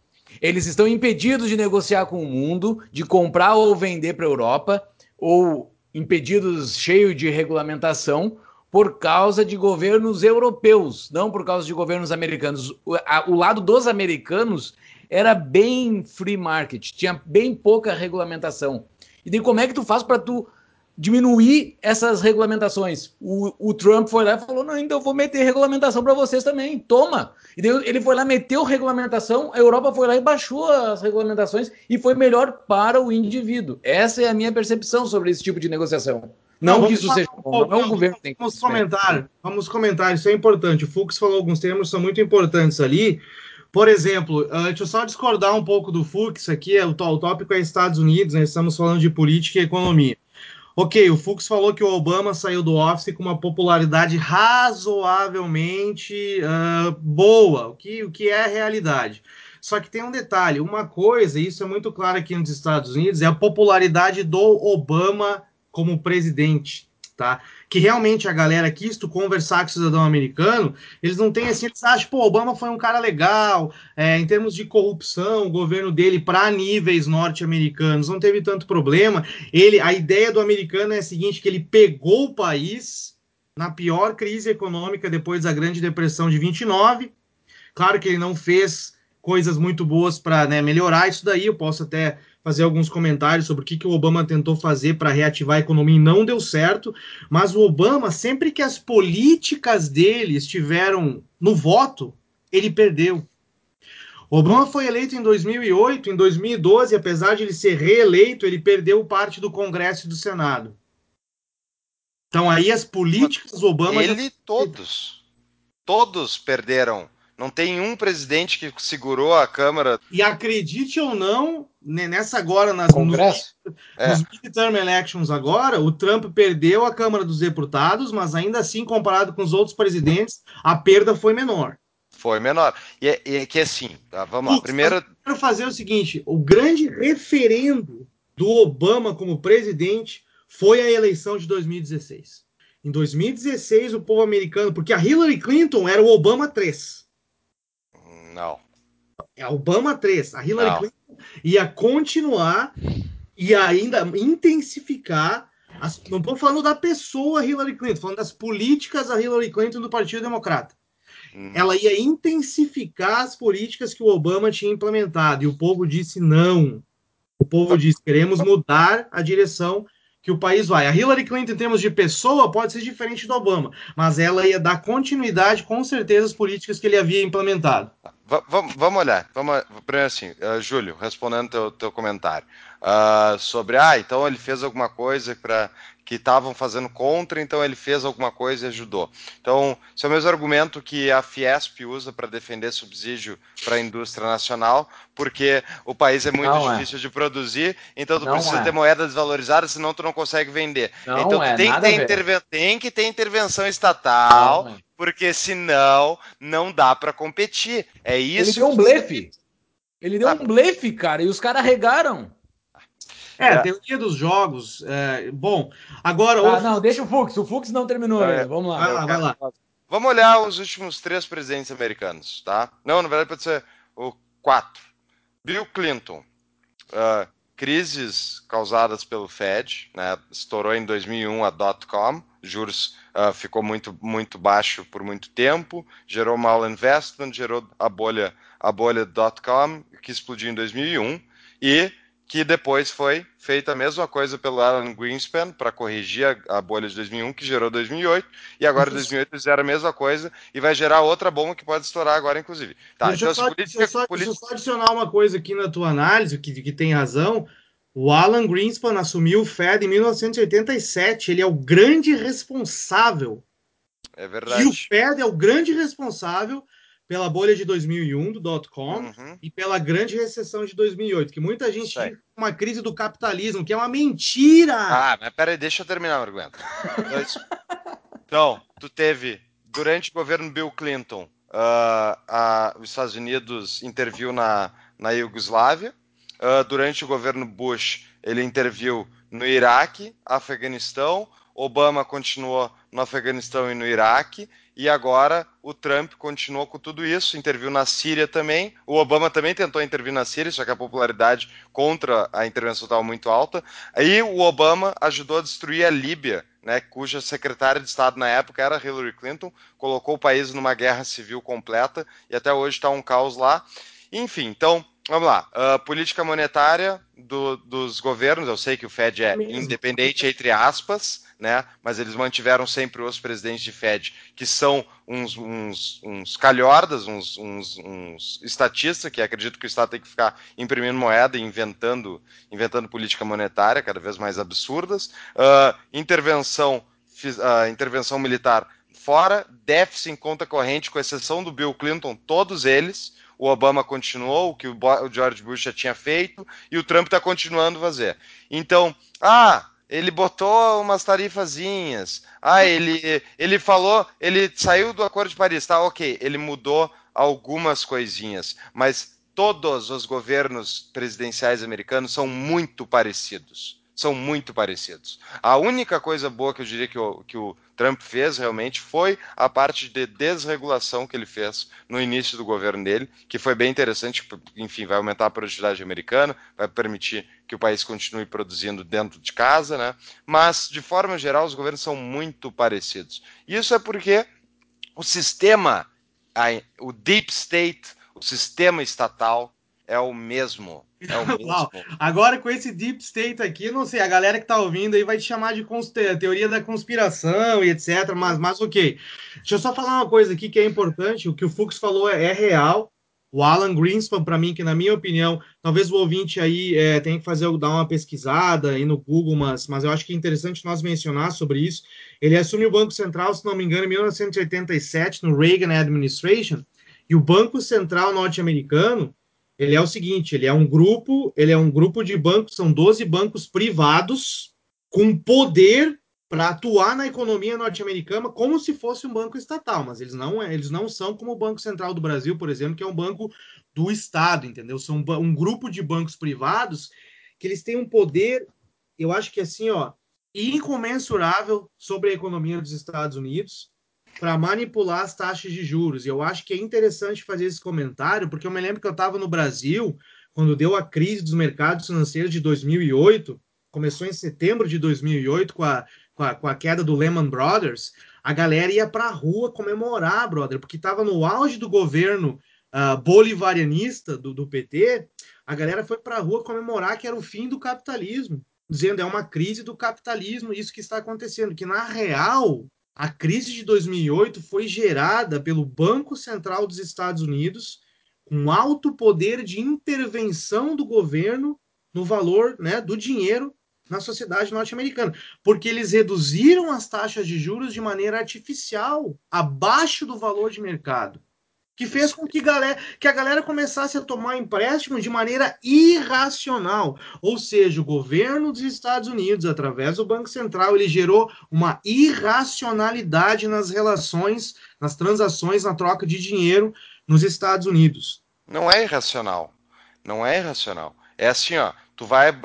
Eles estão impedidos de negociar com o mundo, de comprar ou vender para a Europa, ou impedidos cheio de regulamentação por causa de governos europeus, não por causa de governos americanos. O, a, o lado dos americanos era bem free market, tinha bem pouca regulamentação. E daí como é que tu faz para tu diminuir essas regulamentações? O, o, Trump foi lá e falou: não, então eu vou meter regulamentação para vocês também, toma. E daí ele foi lá, meteu regulamentação, a Europa foi lá e baixou as regulamentações e foi melhor para o indivíduo. Essa é a minha percepção sobre esse tipo de negociação. Não, não que isso seja bom, não é um governo tem que Vamos comentar, vamos comentar, isso é importante. O Fux falou alguns termos que são muito importantes ali. Por exemplo, uh, deixa eu só discordar um pouco do Fux aqui, é, o, o tópico é Estados Unidos, né, estamos falando de política e economia. Ok, o Fux falou que o Obama saiu do office com uma popularidade razoavelmente uh, boa, o que, o que é a realidade. Só que tem um detalhe, uma coisa, e isso é muito claro aqui nos Estados Unidos, é a popularidade do Obama como presidente, tá? Que realmente a galera quis tu conversar com o cidadão americano, eles não têm assim, eles acham, pô, Obama foi um cara legal, é, em termos de corrupção, o governo dele para níveis norte-americanos não teve tanto problema. Ele, a ideia do americano é a seguinte, que ele pegou o país na pior crise econômica depois da Grande Depressão de 29. Claro que ele não fez coisas muito boas para né, melhorar isso daí, eu posso até fazer alguns comentários sobre o que, que o Obama tentou fazer para reativar a economia e não deu certo, mas o Obama, sempre que as políticas dele estiveram no voto, ele perdeu. O Obama foi eleito em 2008, em 2012, apesar de ele ser reeleito, ele perdeu parte do Congresso e do Senado. Então aí as políticas Obama ele já... todos, todos perderam Não tem um presidente que segurou a Câmara. E acredite ou não, nessa agora, nas Congresso? Nos, é. nos midterm elections agora, o Trump perdeu a Câmara dos Deputados, mas ainda assim, comparado com os outros presidentes, a perda foi menor. Foi menor. E é, e é que assim, tá, vamos lá. Primeiro. Eu quero fazer o seguinte: o grande referendo do Obama como presidente foi a eleição de 2016. Em 2016, o povo americano, porque a Hillary Clinton era o Obama 3. Não. É Obama 3. A Hillary Não. Clinton ia continuar e ainda intensificar. As, não estou falando da pessoa Hillary Clinton, falando das políticas da Hillary Clinton do Partido Democrata. Hum. Ela ia intensificar as políticas que o Obama tinha implementado. E o povo disse não. O povo disse: queremos mudar a direção que o país vai. A Hillary Clinton, em termos de pessoa, pode ser diferente do Obama, mas ela ia dar continuidade, com certeza, às políticas que ele havia implementado. Vamos olhar. Vamos, primeiro assim, uh, Júlio, respondendo teu, teu comentário uh, sobre, ah, então ele fez alguma coisa para que estavam fazendo contra, então ele fez alguma coisa e ajudou. Então, esse é o mesmo argumento que a Fiesp usa para defender subsídio para a indústria nacional, porque o país é muito não é. difícil é. de produzir, então tu não precisa é. ter moeda desvalorizada, senão tu não consegue vender. Não então é, tem, que ter tem que ter intervenção estatal, não, porque senão não dá para competir. É isso. Ele deu um blefe. Ele deu ah. um blefe, cara, e os caras regaram. É, é. teoria dos jogos. É, bom, agora. Ah, o... não, deixa o Fux. O Fux não terminou é, Vamos lá. Vai lá, vai lá. Vamos olhar os últimos três presidentes americanos, tá? Não, na verdade pode ser o quatro. Bill Clinton. Uh, crises causadas pelo Fed, né? Estourou em 2001 a dot-com, juros uh, ficou muito muito baixo por muito tempo, gerou mal investment, gerou a bolha a bolha dot-com que explodiu em 2001 e que depois foi feita a mesma coisa pelo Alan Greenspan para corrigir a, a, bolha de 2001, que gerou 2008, e agora em 2008 fizeram a mesma coisa e vai gerar outra bomba que pode estourar agora, inclusive. Tá, deixa, então, eu só, política, deixa, só, política... deixa eu só adicionar uma coisa aqui na tua análise, que, que tem razão. O Alan Greenspan assumiu o Fed em 1987, ele é o grande responsável. É verdade. E o Fed é o grande responsável pela bolha de 2001 do dot-com uhum. e pela grande recessão de 2008, que muita gente tinha uma crise do capitalismo, que é uma mentira. Ah, mas peraí, deixa eu terminar o argumento. então, tu teve, durante o governo Bill Clinton, uh, a, os Estados Unidos interviu na, na Iugoslávia, uh, durante o governo Bush, ele interviu no Iraque, Afeganistão, Obama continuou no Afeganistão e no Iraque, e agora o Trump continuou com tudo isso, interviu na Síria também. O Obama também tentou intervir na Síria, só que a popularidade contra a intervenção estava muito alta. Aí o Obama ajudou a destruir a Líbia, né, cuja secretária de Estado na época era Hillary Clinton, colocou o país numa guerra civil completa e até hoje está um caos lá. Enfim, então Vamos lá. Uh, política monetária do, dos governos. Eu sei que o Fed é Mesmo. independente, entre aspas, né? Mas eles mantiveram sempre os presidentes de Fed, que são uns, uns, uns calhordas, uns, uns, uns estatistas, que acreditam que o Estado tem que ficar imprimindo moeda e inventando, inventando política monetária cada vez mais absurdas. Uh, intervenção, uh, intervenção militar fora, déficit em conta corrente, com exceção do Bill Clinton, todos eles o Obama continuou, o que o George Bush já tinha feito, e o Trump está continuando a fazer. Então, ah, ele botou umas tarifazinhas, ah, ele, ele falou, ele saiu do Acordo de Paris, tá, ok, ele mudou algumas coisinhas, mas todos os governos presidenciais americanos são muito parecidos são muito parecidos. A única coisa boa que eu diria que o, que o Trump fez realmente foi a parte de desregulação que ele fez no início do governo dele, que foi bem interessante, enfim, vai aumentar a produtividade americana, vai permitir que o país continue produzindo dentro de casa, né? Mas, de forma geral, os governos são muito parecidos. Isso é porque o sistema, o deep state, o sistema estatal, é o mesmo. É o mesmo. Agora com esse deep state aqui, não sei, a galera que tá ouvindo aí vai te chamar de teoria da conspiração e etc, mas, mas ok. Deixa eu só falar uma coisa aqui que é importante, o que o Fux falou é, é real. O Alan Greenspan, para mim, que na minha opinião, talvez o ouvinte aí é, tenha que fazer dar uma pesquisada aí no Google, mas, mas eu acho que é interessante nós mencionar sobre isso. Ele assumiu o Banco Central, se não me engano, em 1987, no Reagan Administration, E o Banco Central norte-americano, ele é o seguinte, ele é um grupo, ele é um grupo de bancos, são 12 bancos privados com poder para atuar na economia norte-americana como se fosse um banco estatal, mas eles não, eles não são como o Banco Central do Brasil, por exemplo, que é um banco do Estado, entendeu? São um, um grupo de bancos privados que eles têm um poder, eu acho que assim, ó, incomensurável sobre a economia dos Estados Unidos para manipular as taxas de juros. E eu acho que é interessante fazer esse comentário, porque eu me lembro que eu estava no Brasil quando deu a crise dos mercados financeiros de 2008, começou em setembro de 2008 com a com a, com a queda do Lehman Brothers, a galera ia para a rua comemorar, brother, porque estava no auge do governo uh, bolivarianista do, do PT, a galera foi para a rua comemorar que era o fim do capitalismo, dizendo é uma crise do capitalismo, isso que está acontecendo, que na real a crise de 2008 foi gerada pelo Banco Central dos Estados Unidos com alto poder de intervenção do governo no valor né, do dinheiro na sociedade norte-americana, porque eles reduziram as taxas de juros de maneira artificial, abaixo do valor de mercado, que fez com que, galera, que a galera começasse a tomar empréstimo de maneira irracional. Ou seja, o governo dos Estados Unidos, através do Banco Central, ele gerou uma irracionalidade nas relações, nas transações, na troca de dinheiro nos Estados Unidos. Não é irracional. Não é irracional. É assim, ó tu vai,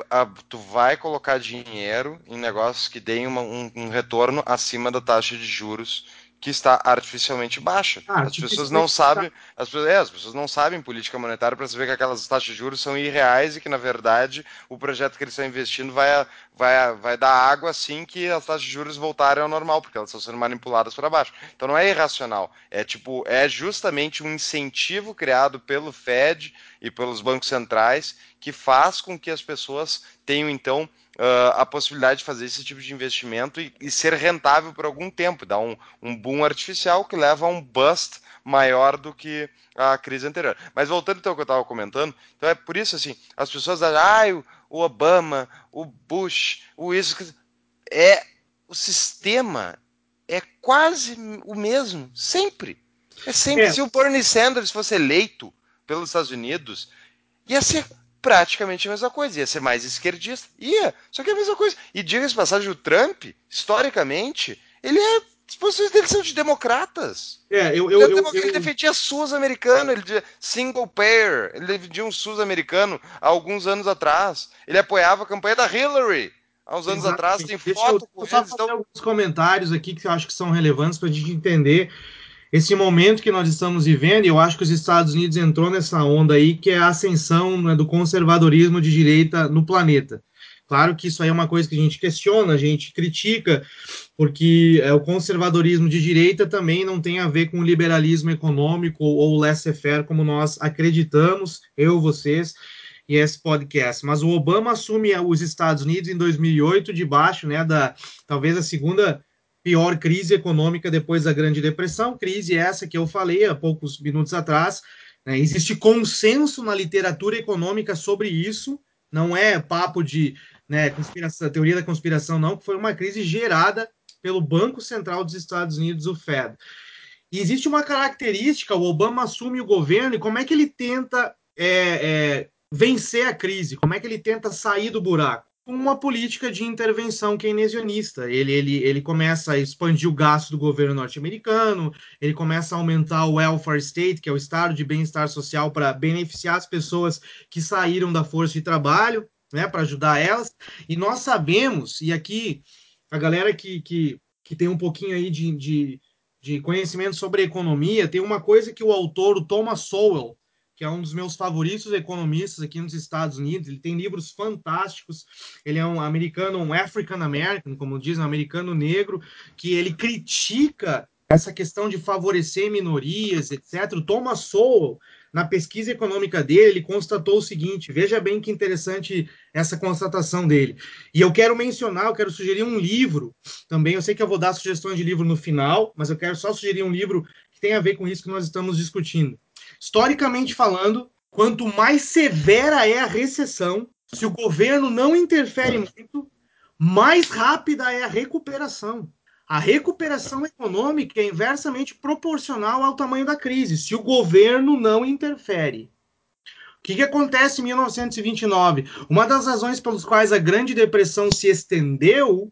tu vai colocar dinheiro em negócios que deem uma, um, um, retorno acima da taxa de juros que está artificialmente baixa. Ah, as pessoas não sabem, as, é, as pessoas não sabem política monetária para saber que aquelas taxas de juros são irreais e que na verdade o projeto que eles estão investindo vai, vai, vai dar água assim que as taxas de juros voltarem ao normal, porque elas estão sendo manipuladas para baixo. Então não é irracional, é tipo é justamente um incentivo criado pelo Fed e pelos bancos centrais que faz com que as pessoas tenham então uh, a possibilidade de fazer esse tipo de investimento e, e ser rentável por algum tempo, dar um, um, boom artificial que leva a um bust maior do que a crise anterior. Mas voltando então ao que eu estava comentando, então é por isso assim, as pessoas dizem, ah, o Obama, o Bush, o isso é o sistema é quase o mesmo, sempre. É sempre. É. Se o Bernie Sanders fosse eleito pelos Estados Unidos, ia ser praticamente a mesma coisa, ia ser mais esquerdista. Ia, só que é a mesma coisa. E diga-se passagem, o Trump, historicamente, ele é. As posições dele são de democratas. É, eu, eu, ele, eu, ele defendia SUS americano, ele dizia single payer, ele defendia um SUS americano há alguns anos atrás. Ele apoiava a campanha da Hillary há uns anos atrás, tem Deixa foto eu, com só eles. Fazer então... alguns comentários aqui que eu acho que são relevantes para a gente entender esse momento que nós estamos vivendo, eu acho que os Estados Unidos entrou nessa onda aí, que é a ascensão né, do conservadorismo de direita no planeta. Claro que isso aí é uma coisa que a gente questiona, a gente critica, porque é, o conservadorismo de direita também não tem a ver com o liberalismo econômico ou laissez-faire, como nós acreditamos, eu, vocês, e esse podcast. Mas o Obama assume os Estados Unidos em 2008, debaixo né, da talvez a segunda pior crise econômica depois da Grande Depressão, crise essa que eu falei há poucos minutos atrás. Né? Existe consenso na literatura econômica sobre isso, não é papo de né, conspiração, teoria da conspiração, não, que foi uma crise gerada pelo Banco Central dos Estados Unidos, o Fed. E existe uma característica, o Obama assume o governo e como é que ele tenta é, é, vencer a crise, como é que ele tenta sair do buraco? Uma política de intervenção keynesianista. Ele, ele, ele começa a expandir o gasto do governo norte-americano, ele começa a aumentar o welfare state, que é o estado de bem-estar social, para beneficiar as pessoas que saíram da força de trabalho, né, para ajudar elas. E nós sabemos, e aqui a galera que, que, que tem um pouquinho aí de, de, de conhecimento sobre economia, tem uma coisa que o autor, o Thomas Sowell, que é um dos meus favoritos economistas aqui nos Estados Unidos. Ele tem livros fantásticos. Ele é um americano, um African American, como dizem, um americano negro, que ele critica essa questão de favorecer minorias, etc. Thomas Sowell, na pesquisa econômica dele, ele constatou o seguinte: veja bem que interessante essa constatação dele. E eu quero mencionar, eu quero sugerir um livro também. Eu sei que eu vou dar sugestões de livro no final, mas eu quero só sugerir um livro que tem a ver com isso que nós estamos discutindo. Historicamente falando, quanto mais severa é a recessão, se o governo não interfere muito, mais rápida é a recuperação. a recuperação econômica é inversamente proporcional ao tamanho da crise, se o governo não interfere. O que, que acontece em 1929? Uma das razões pelas quais a Grande Depressão se estendeu,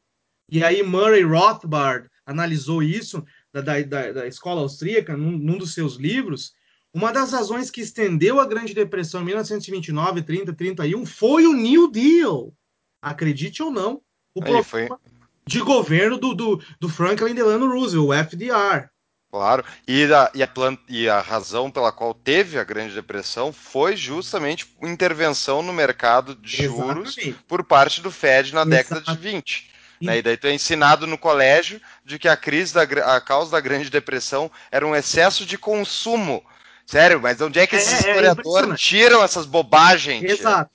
e aí Murray Rothbard analisou isso, da, da, da escola austríaca, num, num, dos seus livros, uma das razões que estendeu a Grande Depressão em 1929, 30, 31 foi o New Deal. Acredite ou não, o Aí, foi... de governo do, do, do Franklin Delano Roosevelt, o FDR. Claro, e a, e, a e a razão pela qual teve a Grande Depressão foi justamente intervenção no mercado de juros Exatamente. por parte do Fed na Exato. década de 20. Né? E daí tu é ensinado no colégio de que a crise, da, a causa da Grande Depressão era um excesso de consumo. Sério, mas onde é que esses é, é historiadores é tiram essas bobagens? Exato.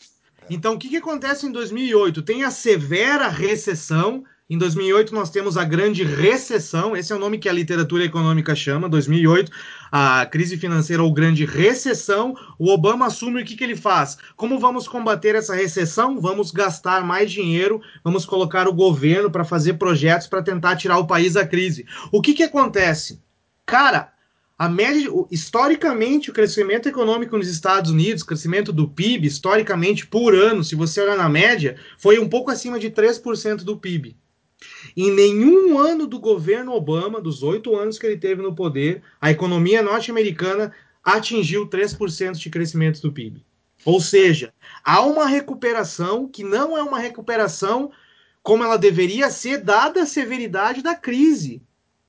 Então, o que, que acontece em 2008? Tem a severa recessão em 2008 nós temos a grande recessão, esse é o nome que a literatura econômica chama, 2008, a crise financeira ou grande recessão. O Obama assume o que, que ele faz? Como vamos combater essa recessão? Vamos gastar mais dinheiro, vamos colocar o governo para fazer projetos para tentar tirar o país da crise. O que, que acontece? Cara, a média, historicamente, o crescimento econômico nos Estados Unidos, crescimento do PIB, historicamente, por ano, se você olhar na média, foi um pouco acima de 3% do PIB. Em nenhum ano do governo Obama, dos oito anos que ele teve no poder, a economia norte-americana atingiu 3% de crescimento do PIB. Ou seja, há uma recuperação que não é uma recuperação como ela deveria ser, dada a severidade da crise.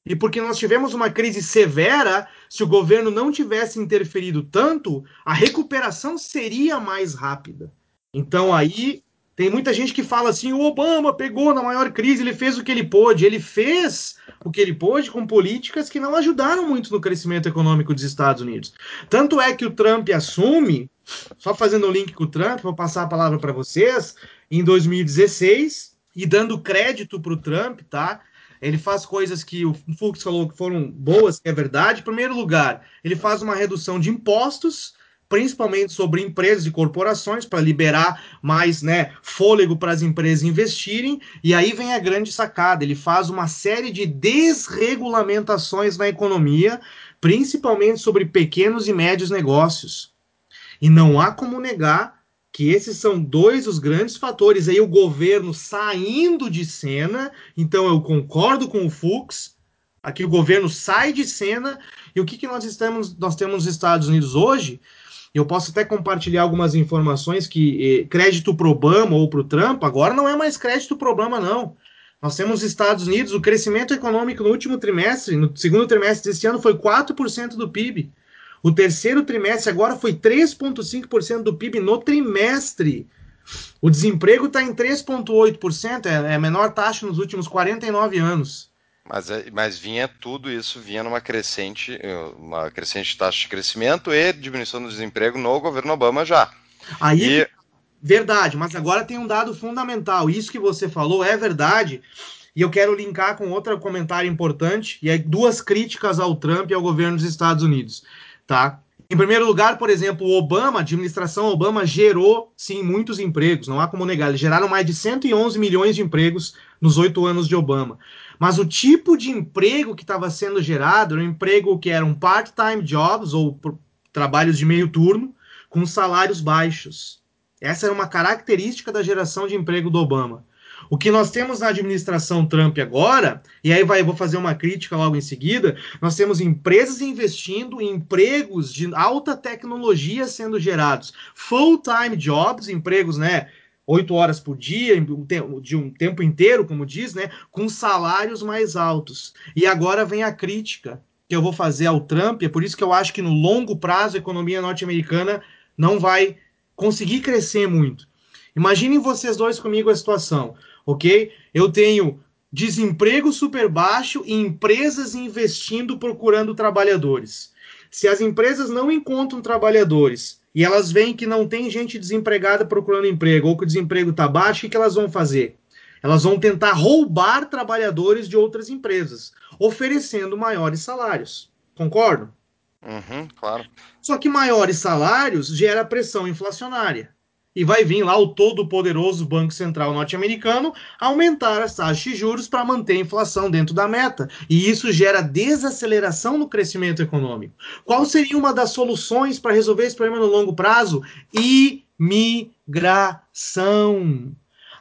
E porque nós tivemos uma crise severa, se o governo não tivesse interferido tanto, a recuperação seria mais rápida. Então aí tem muita gente que fala assim: o Obama pegou na maior crise, ele fez o que ele pôde. Ele fez o que ele pôde com políticas que não ajudaram muito no crescimento econômico dos Estados Unidos. Tanto é que o Trump assume, só fazendo o link com o Trump, vou passar a palavra para vocês, em 2016, e dando crédito para o Trump, tá? Ele faz coisas que o Fux falou que foram boas, que é verdade. Em primeiro lugar, ele faz uma redução de impostos principalmente sobre empresas e corporações, para liberar mais né, fôlego para as empresas investirem. E aí vem a grande sacada: ele faz uma série de desregulamentações na economia, principalmente sobre pequenos e médios negócios. E não há como negar que esses são dois os grandes fatores. Aí o governo saindo de cena, então eu concordo com o Fux. Aqui o governo sai de cena e o que, que nós estamos nós temos nos Estados Unidos hoje eu posso até compartilhar algumas informações que eh, crédito pro Obama ou pro Trump agora não é mais crédito pro Obama, não. Nós temos Estados Unidos, o crescimento econômico no último trimestre, no segundo trimestre desse ano, foi 4% do PIB. O terceiro trimestre agora foi 3,5% do PIB no trimestre. O desemprego está em 3,8%, é, é a menor taxa nos últimos 49 anos. Mas, é, mas vinha tudo isso, vinha numa crescente, uma crescente taxa de crescimento e diminuição do desemprego no governo Obama já. Aí, e... verdade, mas agora tem um dado fundamental. Isso que você falou é verdade. E eu quero linkar com outro comentário importante, e é duas críticas ao Trump e ao governo dos Estados Unidos, tá? Em primeiro lugar, por exemplo, o Obama, a administração Obama gerou, sim, muitos empregos, não há como negar. Eles geraram mais de 111 milhões de empregos nos oito anos de Obama. Mas o tipo de emprego que estava sendo gerado era um emprego que eram part-time jobs ou trabalhos de meio turno com salários baixos. Essa era uma característica da geração de emprego do Obama. O que nós temos na administração Trump agora, e aí vai, vou fazer uma crítica logo em seguida, nós temos empresas investindo em empregos de alta tecnologia sendo gerados, full-time jobs, empregos, né, oito horas por dia, de um tempo inteiro, como diz, né, com salários mais altos. E agora vem a crítica que eu vou fazer ao Trump, é por isso que eu acho que no longo prazo a economia norte-americana não vai conseguir crescer muito. Imaginem vocês dois comigo a situação, ok? Eu tenho desemprego super baixo e empresas investindo procurando trabalhadores. Se as empresas não encontram trabalhadores e elas veem que não tem gente desempregada procurando emprego, ou que o desemprego está baixo, o que elas vão fazer? Elas vão tentar roubar trabalhadores de outras empresas, oferecendo maiores salários. Concordo? Uhum, claro. Só que maiores salários gera pressão inflacionária. E vai vir lá o todo-poderoso Banco Central norte-americano aumentar as taxas de juros para manter a inflação dentro da meta. E isso gera desaceleração no crescimento econômico. Qual seria uma das soluções para resolver esse problema no longo prazo? Imigração.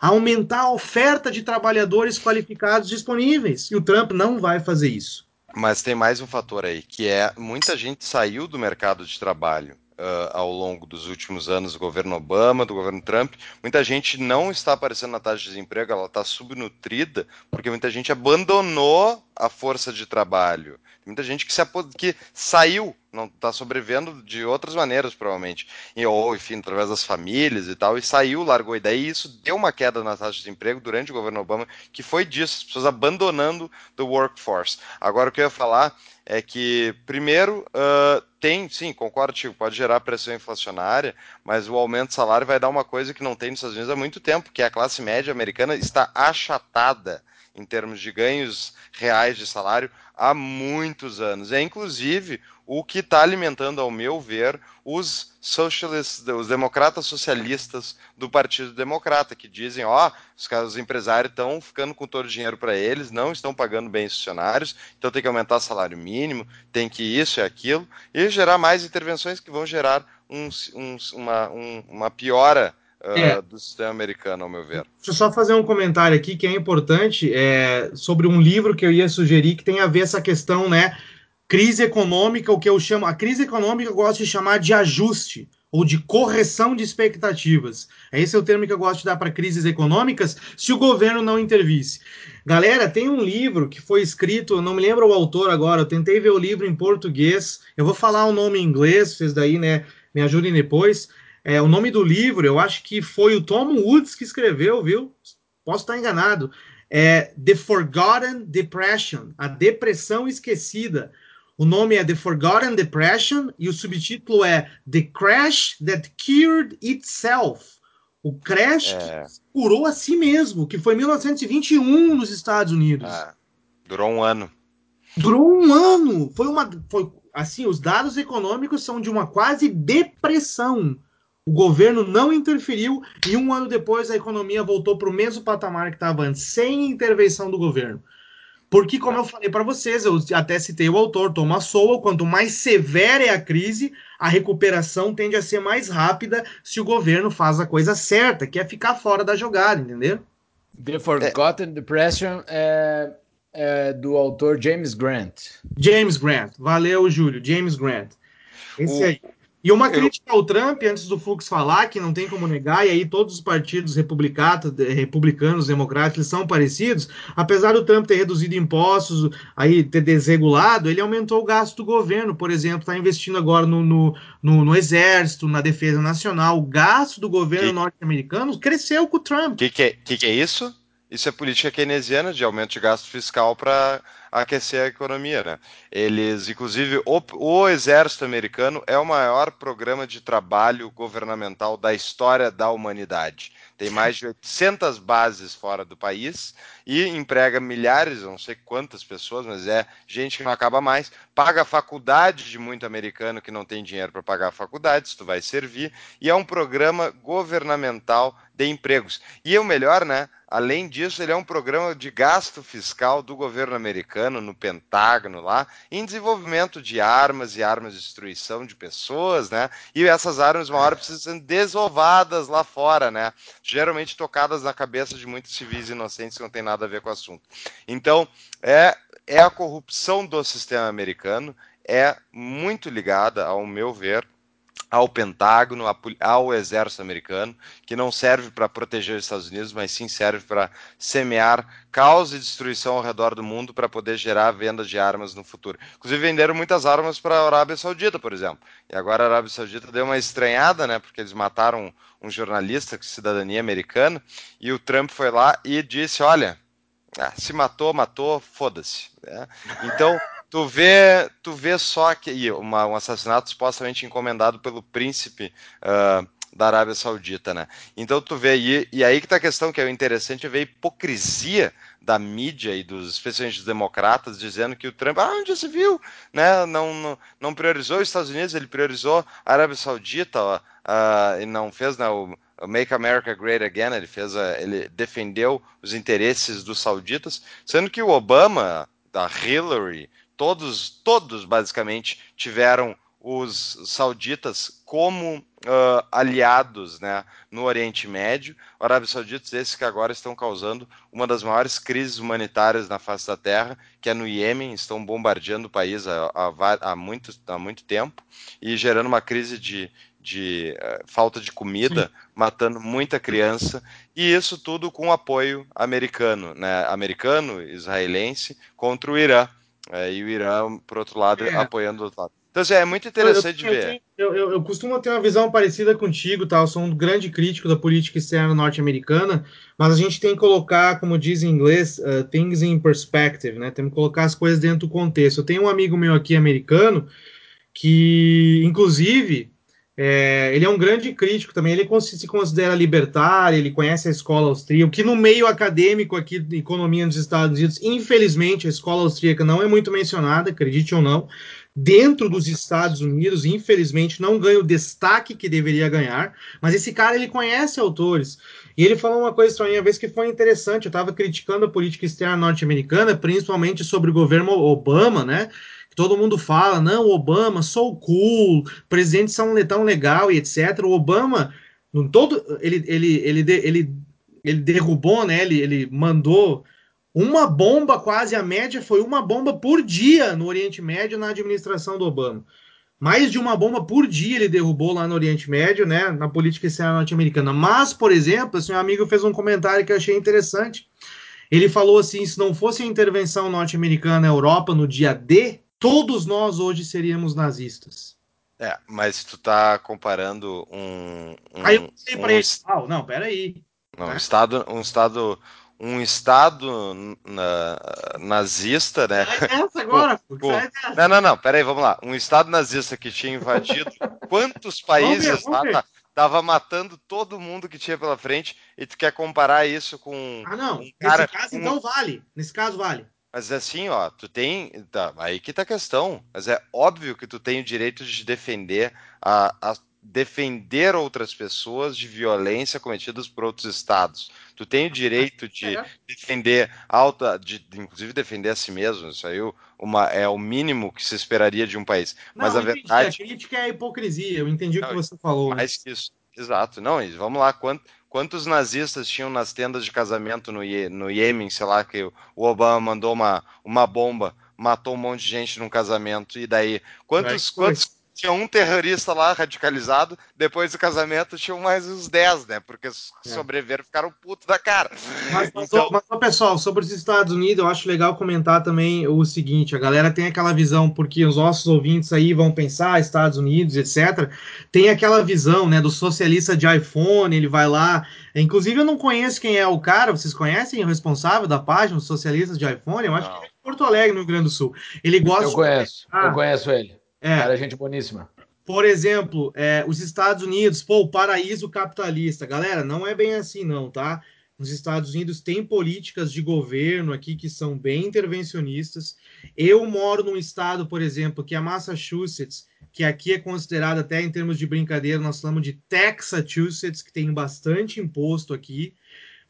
Aumentar a oferta de trabalhadores qualificados disponíveis. E o Trump não vai fazer isso. Mas tem mais um fator aí, que é muita gente saiu do mercado de trabalho uh, ao longo dos últimos anos do governo Obama, do governo Trump. Muita gente não está aparecendo na taxa de desemprego, ela está subnutrida, porque muita gente abandonou a força de trabalho. Muita gente que, se, que saiu, não está sobrevivendo de outras maneiras, provavelmente. E, ou, enfim, através das famílias e tal, e saiu, largou. E daí isso deu uma queda na taxa de desemprego durante o governo Obama, que foi disso, as pessoas abandonando do workforce. Agora, o que eu ia falar é que, primeiro, uh, tem, sim, concordo, Chico, pode gerar pressão inflacionária, mas o aumento de salário vai dar uma coisa que não tem nos Estados Unidos há muito tempo, que é a classe média americana está achatada em termos de ganhos reais de salário há muitos anos. É inclusive o que está alimentando, ao meu ver, os socialists, os democratas socialistas do Partido Democrata, que dizem, ó, oh, os, empresários estão ficando com todo o dinheiro para eles, não estão pagando bem os funcionários, então tem que aumentar o salário mínimo, tem que isso e aquilo, e gerar mais intervenções que vão gerar um, um, uma, um, uma piora é. do sistema americano, ao meu ver. Deixa eu só fazer um comentário aqui que é importante é, sobre um livro que eu ia sugerir que tem a ver essa questão, né? Crise econômica, o que eu chamo. A crise econômica eu gosto de chamar de ajuste ou de correção de expectativas. Esse é o termo que eu gosto de dar para crises econômicas, se o governo não intervisse. Galera, tem um livro que foi escrito, não me lembro o autor agora, eu tentei ver o livro em português, eu vou falar o nome em inglês, vocês daí, né, me ajudem depois. É, o nome do livro, eu acho que foi o Tom Woods que escreveu, viu? Posso estar enganado. É The Forgotten Depression, a depressão esquecida. O nome é The Forgotten Depression e o subtítulo é The Crash That Cured Itself. O crash é. que curou a si mesmo, que foi em 1921 nos Estados Unidos. É. Durou um ano. Durou um ano. Foi uma. Foi, assim, os dados econômicos são de uma quase depressão. O governo não interferiu e um ano depois a economia voltou para o mesmo patamar que estava antes, sem intervenção do governo. Porque, como eu falei para vocês, eu até citei o autor Thomas Sowell, quanto mais severa é a crise, a recuperação tende a ser mais rápida se o governo faz a coisa certa, que é ficar fora da jogada, entendeu? The Forgotten Depression é, é do autor James Grant. James Grant, valeu, Júlio, James Grant. Esse o... aí. E uma crítica ao Trump, antes do Fux falar, que não tem como negar, e aí todos os partidos republicanos, republicanos, democratas, eles são parecidos, apesar do Trump ter reduzido impostos, aí ter desregulado, ele aumentou o gasto do governo, por exemplo, está investindo agora no, no, no, no, exército, na defesa nacional, o gasto do governo norte-americano cresceu com o Trump. O que, que, é, que, que é isso? Isso é política keynesiana de aumento de gasto fiscal para aquecer a economia. Né? Eles, inclusive, o, o, exército americano é o maior programa de trabalho governamental da história da humanidade. Tem mais de 800 bases fora do país e emprega milhares, não sei quantas pessoas, mas é gente que não acaba mais. Paga a faculdade de muito americano que não tem dinheiro para pagar a faculdade, se tu vai servir. E é um programa governamental de empregos. E o melhor, né? Além disso, ele é um programa de gasto fiscal do governo americano, no Pentágono lá, em desenvolvimento de armas e armas de destruição de pessoas, né? E essas armas, uma hora, precisam ser desovadas lá fora, né? Geralmente tocadas na cabeça de muitos civis inocentes que não tem nada a ver com o assunto. Então, é, é a corrupção do sistema americano, é muito ligada, ao meu ver, ao Pentágono, ao exército americano, que não serve para proteger os Estados Unidos, mas sim serve para semear caos e destruição ao redor do mundo para poder gerar venda de armas no futuro. Inclusive venderam muitas armas para a Arábia Saudita, por exemplo. E agora a Arábia Saudita deu uma estranhada, né, porque eles mataram um jornalista com cidadania americana, e o Trump foi lá e disse, olha, ah, se matou, matou, foda-se. Né? Então Tu vê, tu vê só que uma, um assassinato supostamente encomendado pelo príncipe uh, da Arábia Saudita, né? Então tu vê, e, e aí que tá a questão que é interessante é ver a hipocrisia da mídia e dos especialmente dos democratas dizendo que o Trump, ah, onde se viu, né? Não, não, não priorizou os Estados Unidos, ele priorizou a Arábia Saudita, ó, uh, e não fez né, o, Make America Great Again, ele fez a, ele defendeu os interesses dos sauditas, sendo que o Obama, da Hillary, todos, todos basicamente tiveram os sauditas como uh, aliados né, no Oriente Médio. Arábios Sauditas, esses que agora estão causando uma das maiores crises humanitárias na face da Terra, que é no Iêmen, estão bombardeando o país há, há, há, muito, há muito tempo e gerando uma crise de, de uh, falta de comida, Sim. matando muita criança, e isso tudo com apoio americano, né, americano, israelense, contra o Irã. É, e o Irã, por outro lado, é. apoiando o outro lado. Então, assim, é muito interessante eu, eu, ver. Eu, eu, eu, costumo ter uma visão parecida contigo, tá? Eu sou um grande crítico da política externa norte-americana, mas a gente tem que colocar, como diz em inglês, uh, things in perspective, né? Temos que colocar as coisas dentro do contexto. Eu tenho um amigo meu aqui americano que, inclusive, é, ele é um grande crítico também. Ele se considera libertário, ele conhece a escola austríaca, que no meio acadêmico aqui de economia nos Estados Unidos, infelizmente, a escola austríaca não é muito mencionada, acredite ou não dentro dos Estados Unidos, infelizmente, não ganha o destaque que deveria ganhar, mas esse cara ele conhece autores. E ele falou uma coisa uma vez que foi interessante. Eu estava criticando a política externa norte-americana, principalmente sobre o governo Obama, né? Todo mundo fala, não, Obama, sou cool, presidentes são tão legal e etc. O Obama, todo, ele, ele, ele, ele, ele derrubou, né? Ele, ele mandou uma bomba, quase a média foi uma bomba por dia no Oriente Médio na administração do Obama. Mais de uma bomba por dia ele derrubou lá no Oriente Médio, né, na política externa norte-americana. Mas, por exemplo, esse meu amigo fez um comentário que eu achei interessante. Ele falou assim: se não fosse a intervenção norte-americana na Europa no dia D, todos nós hoje seríamos nazistas. É, mas tu tá comparando um. um aí eu sei um, pra ele, oh, não, peraí. Não, né? um estado, um estado um Estado na, nazista, né? essa agora, o, o, Não, não, não, peraí, vamos lá. Um Estado nazista que tinha invadido quantos países lá, tava matando todo mundo que tinha pela frente e tu quer comparar isso com. Ah, não. Um cara, Nesse caso, um... então vale. Nesse caso, vale. Mas assim, ó, tu tem. Tá, aí que tá a questão. Mas é óbvio que tu tem o direito de defender a, a defender outras pessoas de violência cometidas por outros estados. Tu tem o direito de é. defender alta, de, inclusive defender a si mesmo. Isso aí uma, é o mínimo que se esperaria de um país. Não, Mas a verdade. A crítica é a hipocrisia. Eu entendi o que você falou. Mais que isso. Exato. Não, vamos lá. Quanto, quantos nazistas tinham nas tendas de casamento no, no Iêmen, sei lá, que o Obama mandou uma, uma bomba, matou um monte de gente num casamento, e daí? Quantos, quantos tinha um terrorista lá radicalizado, depois do casamento tinham mais uns 10, né? Porque é. sobreviveram ficaram putos da cara. Mas, então... mas, pessoal, sobre os Estados Unidos, eu acho legal comentar também o seguinte: a galera tem aquela visão, porque os nossos ouvintes aí vão pensar, Estados Unidos, etc. Tem aquela visão, né, do socialista de iPhone, ele vai lá. Inclusive, eu não conheço quem é o cara, vocês conhecem o responsável da página, os socialistas de iPhone? Eu acho não. que é de Porto Alegre, no Rio Grande do Sul. Ele gosta. Eu conheço, de... ah, eu conheço ele. É. Cara, gente boníssima. Por exemplo, é, os Estados Unidos, pô, o paraíso capitalista. Galera, não é bem assim, não, tá? Os Estados Unidos têm políticas de governo aqui que são bem intervencionistas. Eu moro num estado, por exemplo, que é Massachusetts, que aqui é considerado até em termos de brincadeira, nós falamos de Texas, que tem bastante imposto aqui.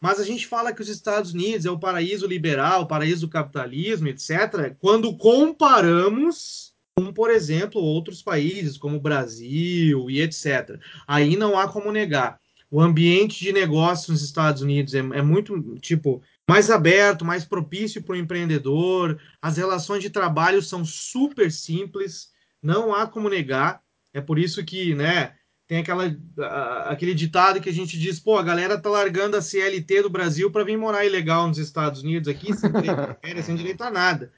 Mas a gente fala que os Estados Unidos é o paraíso liberal, o paraíso do capitalismo, etc. Quando comparamos como, por exemplo, outros países, como o Brasil e etc. Aí não há como negar. O ambiente de negócio nos Estados Unidos é, é muito, tipo, mais aberto, mais propício para o empreendedor. As relações de trabalho são super simples, não há como negar. É por isso que, né, tem aquela, aquele ditado que a gente diz, pô, a galera tá largando a CLT do Brasil para vir morar ilegal nos Estados Unidos aqui, sem direito sem direito a nada.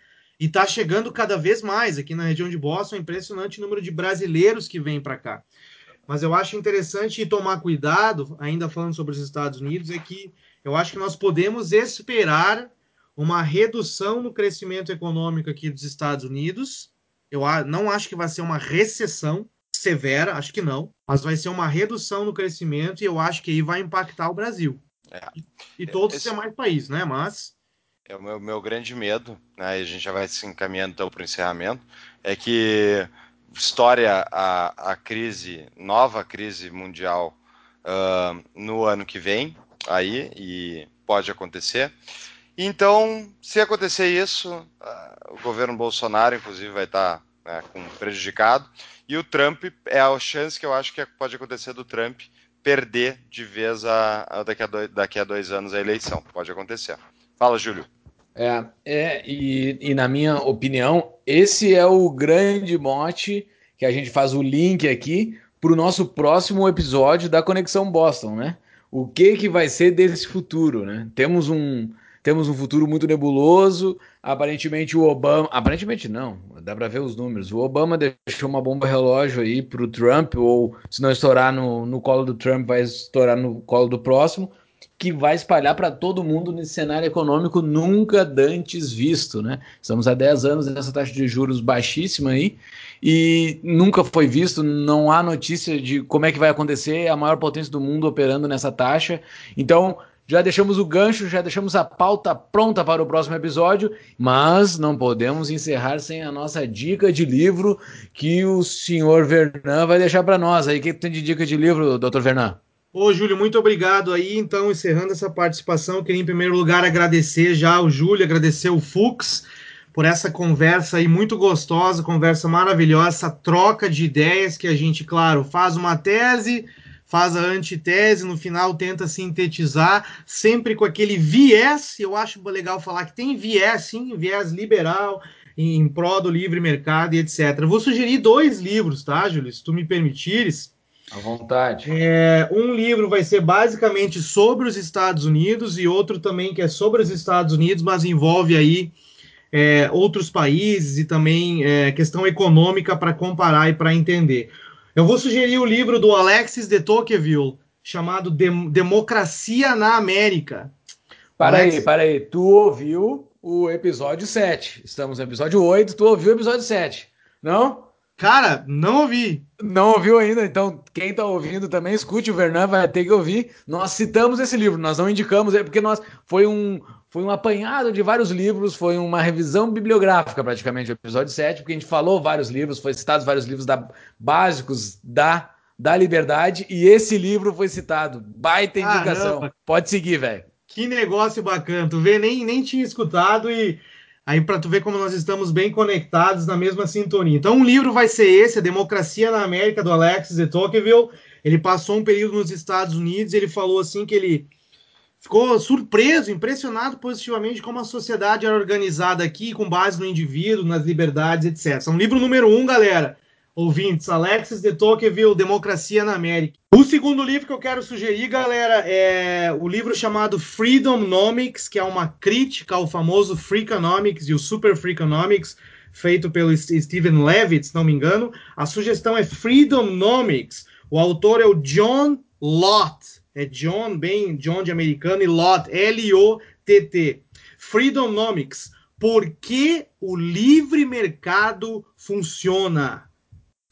E está chegando cada vez mais aqui na região de Boston, é impressionante o número de brasileiros que vêm para cá. Mas eu acho interessante tomar cuidado, ainda falando sobre os Estados Unidos, é que eu acho que nós podemos esperar uma redução no crescimento econômico aqui dos Estados Unidos. Eu não acho que vai ser uma recessão severa, acho que não, mas vai ser uma redução no crescimento e eu acho que aí vai impactar o Brasil. É. E, e todos Esse... os demais países, né? Mas é o meu, meu grande medo, né, e a gente já vai se encaminhando então para o encerramento, é que história a, a crise, nova crise mundial uh, no ano que vem, aí, e pode acontecer. Então, se acontecer isso, uh, o governo Bolsonaro, inclusive, vai estar né, com prejudicado, e o Trump é a chance que eu acho que pode acontecer do Trump perder de vez a, a daqui, a dois, daqui a dois anos a eleição. Pode acontecer. Fala, Júlio. É, é e, e na minha opinião, esse é o grande mote que a gente faz o link aqui para o nosso próximo episódio da Conexão Boston, né? O que que vai ser desse futuro, né? Temos um temos um futuro muito nebuloso. Aparentemente o Obama, aparentemente não, dá para ver os números. O Obama deixou uma bomba relógio aí para o Trump, ou se não estourar no, no colo do Trump, vai estourar no colo do próximo que vai espalhar para todo mundo nesse cenário econômico nunca dantes visto, né? Estamos há 10 anos nessa taxa de juros baixíssima aí e nunca foi visto, não há notícia de como é que vai acontecer a maior potência do mundo operando nessa taxa. Então, já deixamos o gancho, já deixamos a pauta pronta para o próximo episódio, mas não podemos encerrar sem a nossa dica de livro que o senhor Vernan vai deixar para nós. Aí, o que tem de dica de livro, doutor Vernan? Ô, Júlio, muito obrigado aí. Então, encerrando essa participação, eu queria em primeiro lugar agradecer já o Júlio, agradecer o Fux por essa conversa aí muito gostosa, conversa maravilhosa, essa troca de ideias que a gente, claro, faz uma tese, faz a antitese, no final tenta sintetizar, sempre com aquele viés, eu acho legal falar que tem viés, sim, viés liberal, em prol do livre mercado e etc. vou sugerir dois livros, tá, Júlio? Se tu me permitires. À vontade. É, um livro vai ser basicamente sobre os Estados Unidos e outro também que é sobre os Estados Unidos, mas envolve aí é, outros países e também é, questão econômica para comparar e para entender. Eu vou sugerir o livro do Alexis de Tocqueville, chamado Dem Democracia na América. Para Alex... aí, para aí. Tu ouviu o episódio 7. Estamos no episódio 8, tu ouviu o episódio 7. Não? Cara, não ouvi. Não ouviu ainda, então quem está ouvindo também escute, o Vernan vai ter que ouvir. Nós citamos esse livro, nós não indicamos, porque nós foi um, foi um apanhado de vários livros, foi uma revisão bibliográfica praticamente o episódio 7, porque a gente falou vários livros, foi citados vários livros da, básicos da, da liberdade, e esse livro foi citado. Baita indicação. Caramba. Pode seguir, velho. Que negócio bacana. Tu vê, nem, nem tinha escutado e Aí para tu ver como nós estamos bem conectados na mesma sintonia. Então, um livro vai ser esse, A Democracia na América, do Alexis de Tocqueville. Ele passou um período nos Estados Unidos ele falou assim que ele ficou surpreso, impressionado positivamente como a sociedade era organizada aqui, com base no indivíduo, nas liberdades, etc. É um livro número um, galera ouvintes, Alexis de Tocqueville, Democracia na América. O segundo livro que eu quero sugerir, galera, é o livro chamado Freedomnomics, que é uma crítica ao famoso Freakonomics e o Super Freakonomics, feito pelo Steven Levitt, se não me engano. A sugestão é Freedomnomics. O autor é o John Lott. É John, bem John de americano, e Lott, L-O-T-T. Freedomnomics. Por que o livre mercado funciona?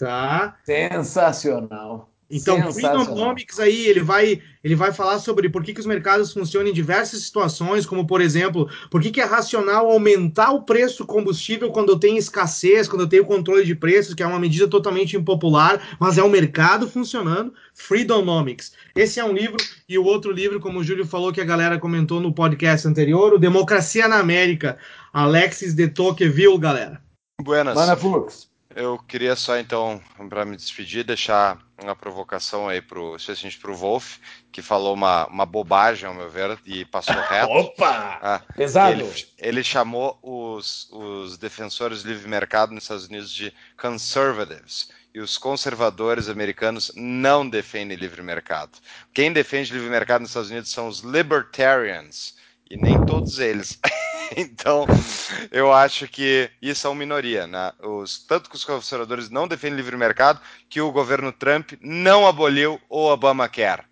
Tá? Sensacional. Então, Freedonomics aí, ele vai, ele vai falar sobre por que, que os mercados funcionam em diversas situações, como, por exemplo, por que, que é racional aumentar o preço do combustível quando eu tenho escassez, quando eu tenho controle de preços, que é uma medida totalmente impopular, mas é o mercado funcionando. Freedonomics. Esse é um livro, e o outro livro, como o Júlio falou, que a galera comentou no podcast anterior, o Democracia na América, Alexis de Tocqueville, galera. Buenas. Flux. Eu queria só então, para me despedir, deixar uma provocação aí pro, especialmente pro Wolf, que falou uma, uma bobagem, ao meu ver, e passou reto. Opa! Ah, Pesado! Ele, ele, chamou os, os defensores do livre mercado nos Estados Unidos de conservatives. E os conservadores americanos não defendem livre mercado. Quem defende livre mercado nos Estados Unidos são os libertarians, e nem todos eles. então, eu acho que isso é uma minoria. Né? Os, tanto que os conservadores não defendem livre mercado, que o governo Trump não aboliu o Obamacare.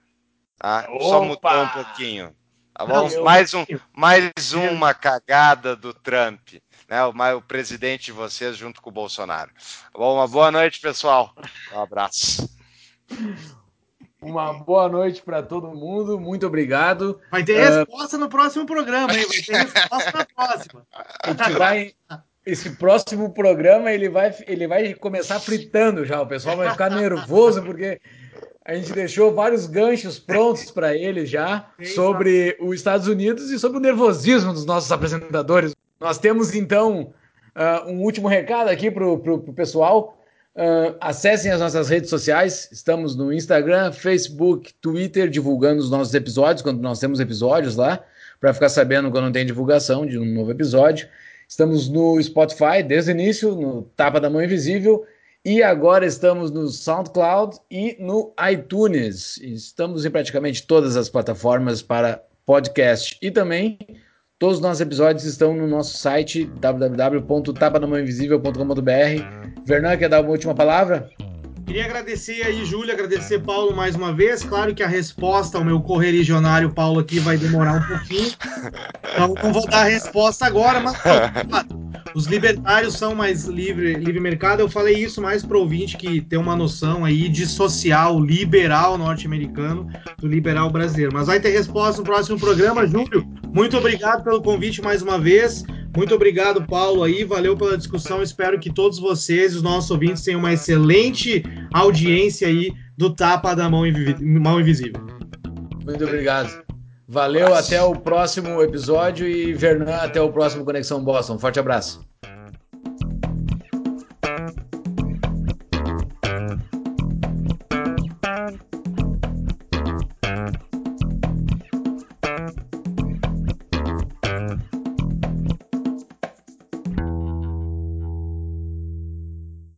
Tá? Só mudou um pouquinho. Tá bom? mais, um, mais uma cagada do Trump. Né? O, o presidente de vocês junto com o Bolsonaro. Tá bom, uma boa noite, pessoal. Um abraço. Uma boa noite para todo mundo, muito obrigado. Vai ter uh... resposta no próximo programa, hein? Vai ter resposta na próxima. Vai, esse próximo programa ele vai, ele vai começar fritando já. O pessoal vai ficar nervoso porque A gente deixou vários ganchos prontos para ele já sobre os Estados Unidos e sobre o nervosismo dos nossos apresentadores. Nós temos então uh, um último recado aqui para o pessoal. Uh, acessem as nossas redes sociais. Estamos no Instagram, Facebook, Twitter, divulgando os nossos episódios, quando nós temos episódios lá, para ficar sabendo quando tem divulgação de um novo episódio. Estamos no Spotify desde o início, no Tapa da Mão Invisível e agora estamos no SoundCloud e no iTunes. Estamos em praticamente todas as plataformas para podcast. E também todos os nossos episódios estão no nosso site www.tapadamãoinvisível.com.br. Vernan, quer dar uma última palavra? Queria agradecer aí, Júlia, agradecer Paulo mais uma vez. Claro que a resposta ao meu correligionário Paulo aqui vai demorar um pouquinho. Então não vou dar a resposta agora, mas os libertários são mais livre, livre mercado. Eu falei isso mais para o ouvinte que tem uma noção aí de social liberal norte-americano do liberal brasileiro. Mas vai ter resposta no próximo programa, Júlio. Muito obrigado pelo convite mais uma vez. Muito obrigado, Paulo, aí. Valeu pela discussão. Espero que todos vocês, os nossos ouvintes, tenham uma excelente audiência aí do Tapa da Mão, Mão Invisível. Muito obrigado. Valeu, até o próximo episódio e Vernan, até o próximo Conexão Boston. Forte abraço.